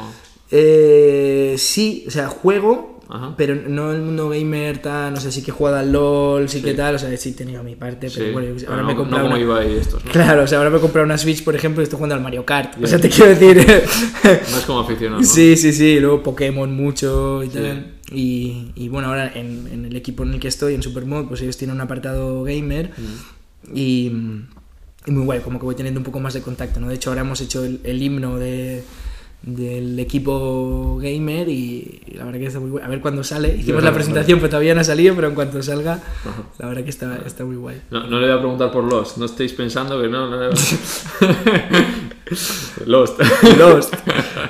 Eh, sí, o sea, juego, Ajá. pero no el mundo gamer tan, no sé, sí que he jugado al LOL, sí, que Sí. tal, o sea, sí he tenido mi parte, pero Sí, bueno, ahora no, me he comprado no una... Ibai y estos, ¿no? Claro, o sea, ahora me he comprado una Switch, por ejemplo, y estoy jugando al Mario Kart. O sea, te quiero decir. No es como aficionado. sí, sí, sí. Luego Pokémon mucho y tal. Y, y bueno, ahora en, en el equipo en el que estoy, en Supermod, pues ellos tienen un apartado gamer. Mm. Y, y muy guay, como que voy teniendo un poco más de contacto, ¿no? De hecho, ahora hemos hecho el, el himno de, del equipo gamer y, y la verdad que está muy guay. A ver cuándo sale. Hicimos la presentación, pero todavía no ha salido, pero en cuanto salga, Ajá. la verdad que está, está muy guay. No, no le voy a preguntar por Lost, no estéis pensando que no. no le- Lost. Lost.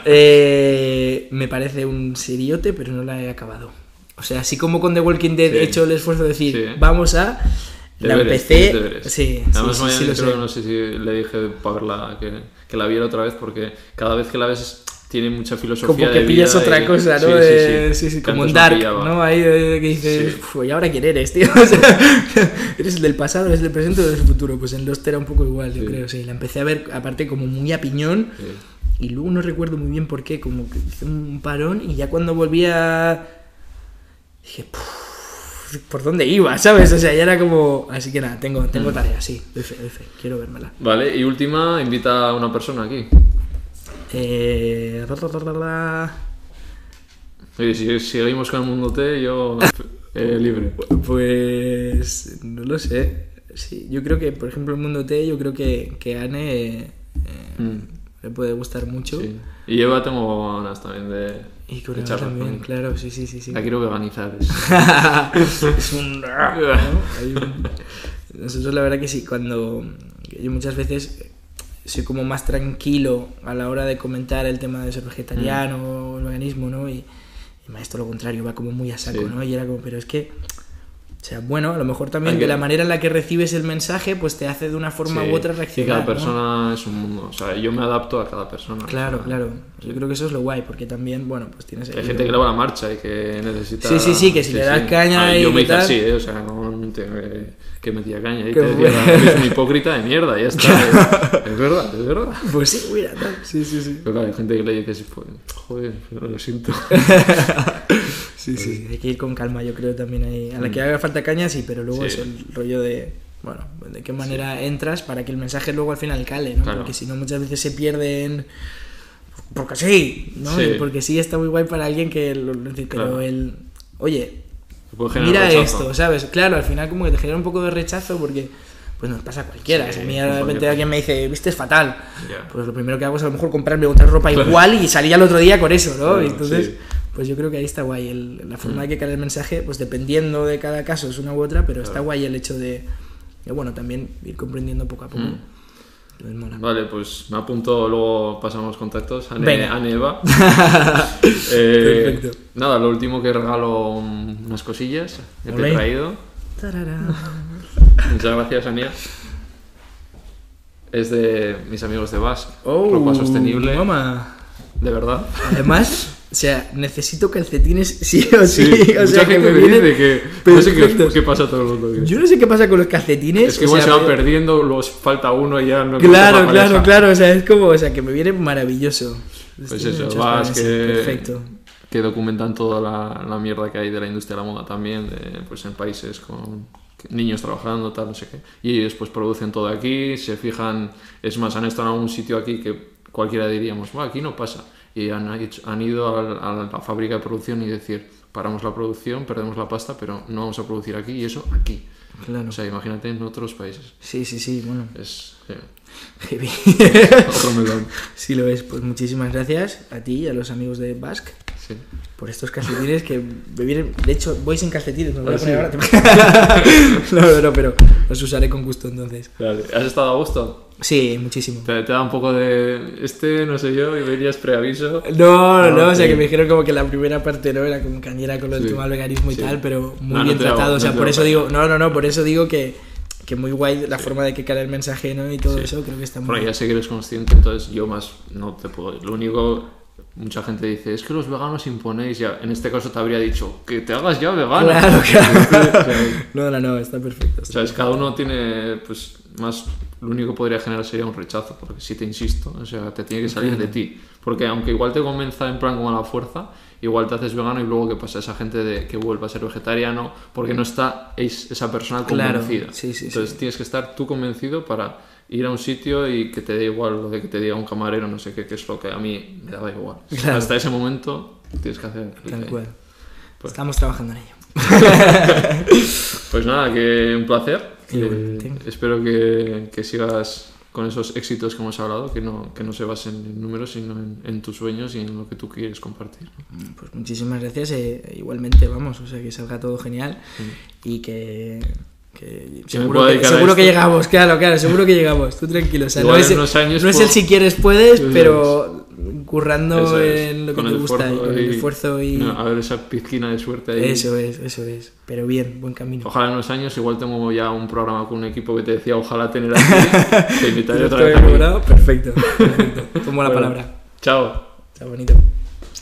Eh, me parece un seriote, pero no la he acabado. O sea, así como con The Walking Dead Sí. he hecho el esfuerzo de decir, Sí. vamos a... La Deberes, empecé... Sí, Además, sí, mañana sí, creo, no sé si le dije para verla, que, que la viera otra vez, porque cada vez que la ves tiene mucha filosofía. Como que de pillas vida otra cosa, ¿no? Sí, De- sí, sí. como no Dark, pillaba. ¿no? Ahí de- que dices, Sí. "Uf, ¿y ahora quién eres, tío? O sea, ¿Eres el del pasado, eres el del presente o del futuro? Pues en Lost era un poco igual, yo creo, sí. La empecé a ver, aparte, como muy a piñón, y luego no recuerdo muy bien por qué, como que hice un parón, y ya cuando volvía... Dije, "Puf, ¿por dónde iba? ¿Sabes? O sea, ya era como... Así que nada, tengo, tengo Mm. tarea, sí, doy fe, doy fe, quiero vérmela. Vale, y última, invita a una persona aquí. Eh... Oye, si seguimos con el mundo T, yo eh, libre. Pues no lo sé. Sí, yo creo que, por ejemplo, el mundo T, yo creo que, que Anne eh, Mm. le puede gustar mucho. Sí. Y Eva tengo ganas también de, Y con Eva también, con claro, sí, sí, sí. sí. La quiero veganizar. es- es un... ¿no? Un- Nosotros la verdad que sí, cuando yo muchas veces soy como más tranquilo a la hora de comentar el tema de ser vegetariano o el veganismo, ¿no? Y, y maestro lo contrario, va como muy a saco, Sí. ¿no? Y era como, pero es que, o sea, bueno, a lo mejor también Hay de que- la manera en la que recibes el mensaje, pues te hace de una forma Sí, u otra reaccionar. cada ¿no? persona es un mundo. O sea, yo me adapto a cada persona. Claro, O sea, claro. Yo creo que eso es lo guay, porque también, bueno, pues tienes Hay gente que le va la marcha y que necesita. Sí, sí, sí, que si le das caña Ah, y Yo me hice así, ¿eh? O sea, no, no te- que metía caña y te decía, eres un hipócrita de mierda, ya está. es verdad, es verdad. Pues sí, mira, tal. Sí, sí, sí. Pero claro, hay gente que le dice, pues, joder, lo siento. Sí, sí, hay que ir con calma, yo creo también ahí. A la que haga falta caña, sí, pero luego Sí. es el rollo de, bueno, de qué manera entras para que el mensaje luego al final cale, ¿no? Claro. Porque si no, muchas veces se pierden. Porque sí, ¿no? Sí. Porque sí está muy guay para alguien que lo Pero Claro. el. Oye, mira esto, ¿sabes? Claro, al final como que te genera un poco de rechazo porque. Pues nos pasa a cualquiera. Sí, si a mí de repente alguien me dice, viste, es fatal. Ya. Pues lo primero que hago es a lo mejor comprarme otra ropa Claro. igual y salir al otro día con eso, ¿no? Claro, entonces, sí. Pues yo creo que ahí está guay. el- la forma Mm. de que cae el mensaje, pues dependiendo de cada caso es una u otra, pero está guay el hecho de, de, bueno, también ir comprendiendo poco a poco. Mm. Mola. Vale, pues me apunto, luego pasamos contactos. Ane, Eva. Eh, Perfecto. Nada, lo último que regalo um, unas cosillas que te he traído. Tarara. Muchas gracias, Ania. Es de mis amigos de Basque. Oh, ropa sostenible. Mamá. De verdad. Además, o sea, necesito calcetines sí o sí. o mucha sea, que gente me vienen dice que no sé qué, qué pasa a todo el mundo. Yo no sé qué pasa con los calcetines. es que o igual sea, se van perdiendo, los falta uno y ya no Claro, claro, claro. O sea, es como, o sea, que me viene maravilloso. Pues Estoy eso, vas que, Perfecto. que documentan toda la, la mierda que hay de la industria de la moda también, de, pues en países con niños trabajando, tal, no sé qué. Y ellos pues producen todo aquí, se fijan, es más, han estado en algún sitio aquí que cualquiera diríamos, "Buah, aquí no pasa. Y han, han ido a, la fábrica de producción y decir, paramos la producción, perdemos la pasta, pero no vamos a producir aquí y eso aquí. Claro. O sea, imagínate en otros países. Sí, sí, sí, bueno. Es eh, Heavy. otro melón. sí lo es. Pues muchísimas gracias a ti y a los amigos de Basque Sí. por estos calcetines que vienen... De hecho, voy sin calcetines, me voy Ah, a poner sí. ahora. no, no, no, pero los usaré con gusto entonces. Vale. ¿Has estado a gusto? Sí, muchísimo. Te, te da un poco de. Este, no sé yo, y verías preaviso. No, no, no, o sea que me dijeron como que la primera parte no era como cañera con lo del Sí, tema del veganismo y sí. tal, pero muy No, no bien hago- tratado. o sea, por eso digo, no, no, no, por eso digo que, que muy guay la forma de que cae el mensaje ¿no? y todo eso, creo que está muy Bueno, bien. ya sé que eres consciente, entonces yo más no te puedo. Lo único, mucha gente dice, es que los veganos imponéis ya. En este caso te habría dicho, que te hagas ya vegano. Claro, claro. No, no, no, está perfecto. o sea, es cada uno tiene, pues, más. Lo único que podría generar sería un rechazo, porque si te insisto, o sea, te tiene que salir de ti. Porque aunque igual te convenza en plan como a la fuerza, igual te haces vegano y luego qué pasa esa gente de que vuelva a ser vegetariano porque no está es- esa persona Claro, convencida. sí, sí, Entonces sí. tienes que estar tú convencido para ir a un sitio y que te dé igual lo de que te diga un camarero, no sé qué, que es lo que a mí me daba igual. Claro. Hasta ese momento tienes que hacer Tal cual. Pues- Estamos trabajando en ello. Pues nada, que un placer. Igualmente. espero que, que sigas con esos éxitos que hemos hablado, que no, que no se basen en números, sino en, en tus sueños y en lo que tú quieres compartir. ¿no? Pues muchísimas gracias. eh, igualmente, vamos, o sea, que salga todo genial y que. Que seguro que, seguro llegamos, claro, claro, seguro que llegamos. Tú tranquilo. O sea, Igual no es, no el si quieres puedes, Eso pero currando Eso es, en lo que con te gusta y esfuerzo con el esfuerzo y. no, a ver esa pizquina de suerte ahí. Eso es, eso es. Pero bien, buen camino. Ojalá en unos años igual tengo ya un programa con un equipo que te decía ojalá tener aquí. te invitaré otra vez perfecto. perfecto. Tomo la Bueno, palabra. Chao. Está bonito.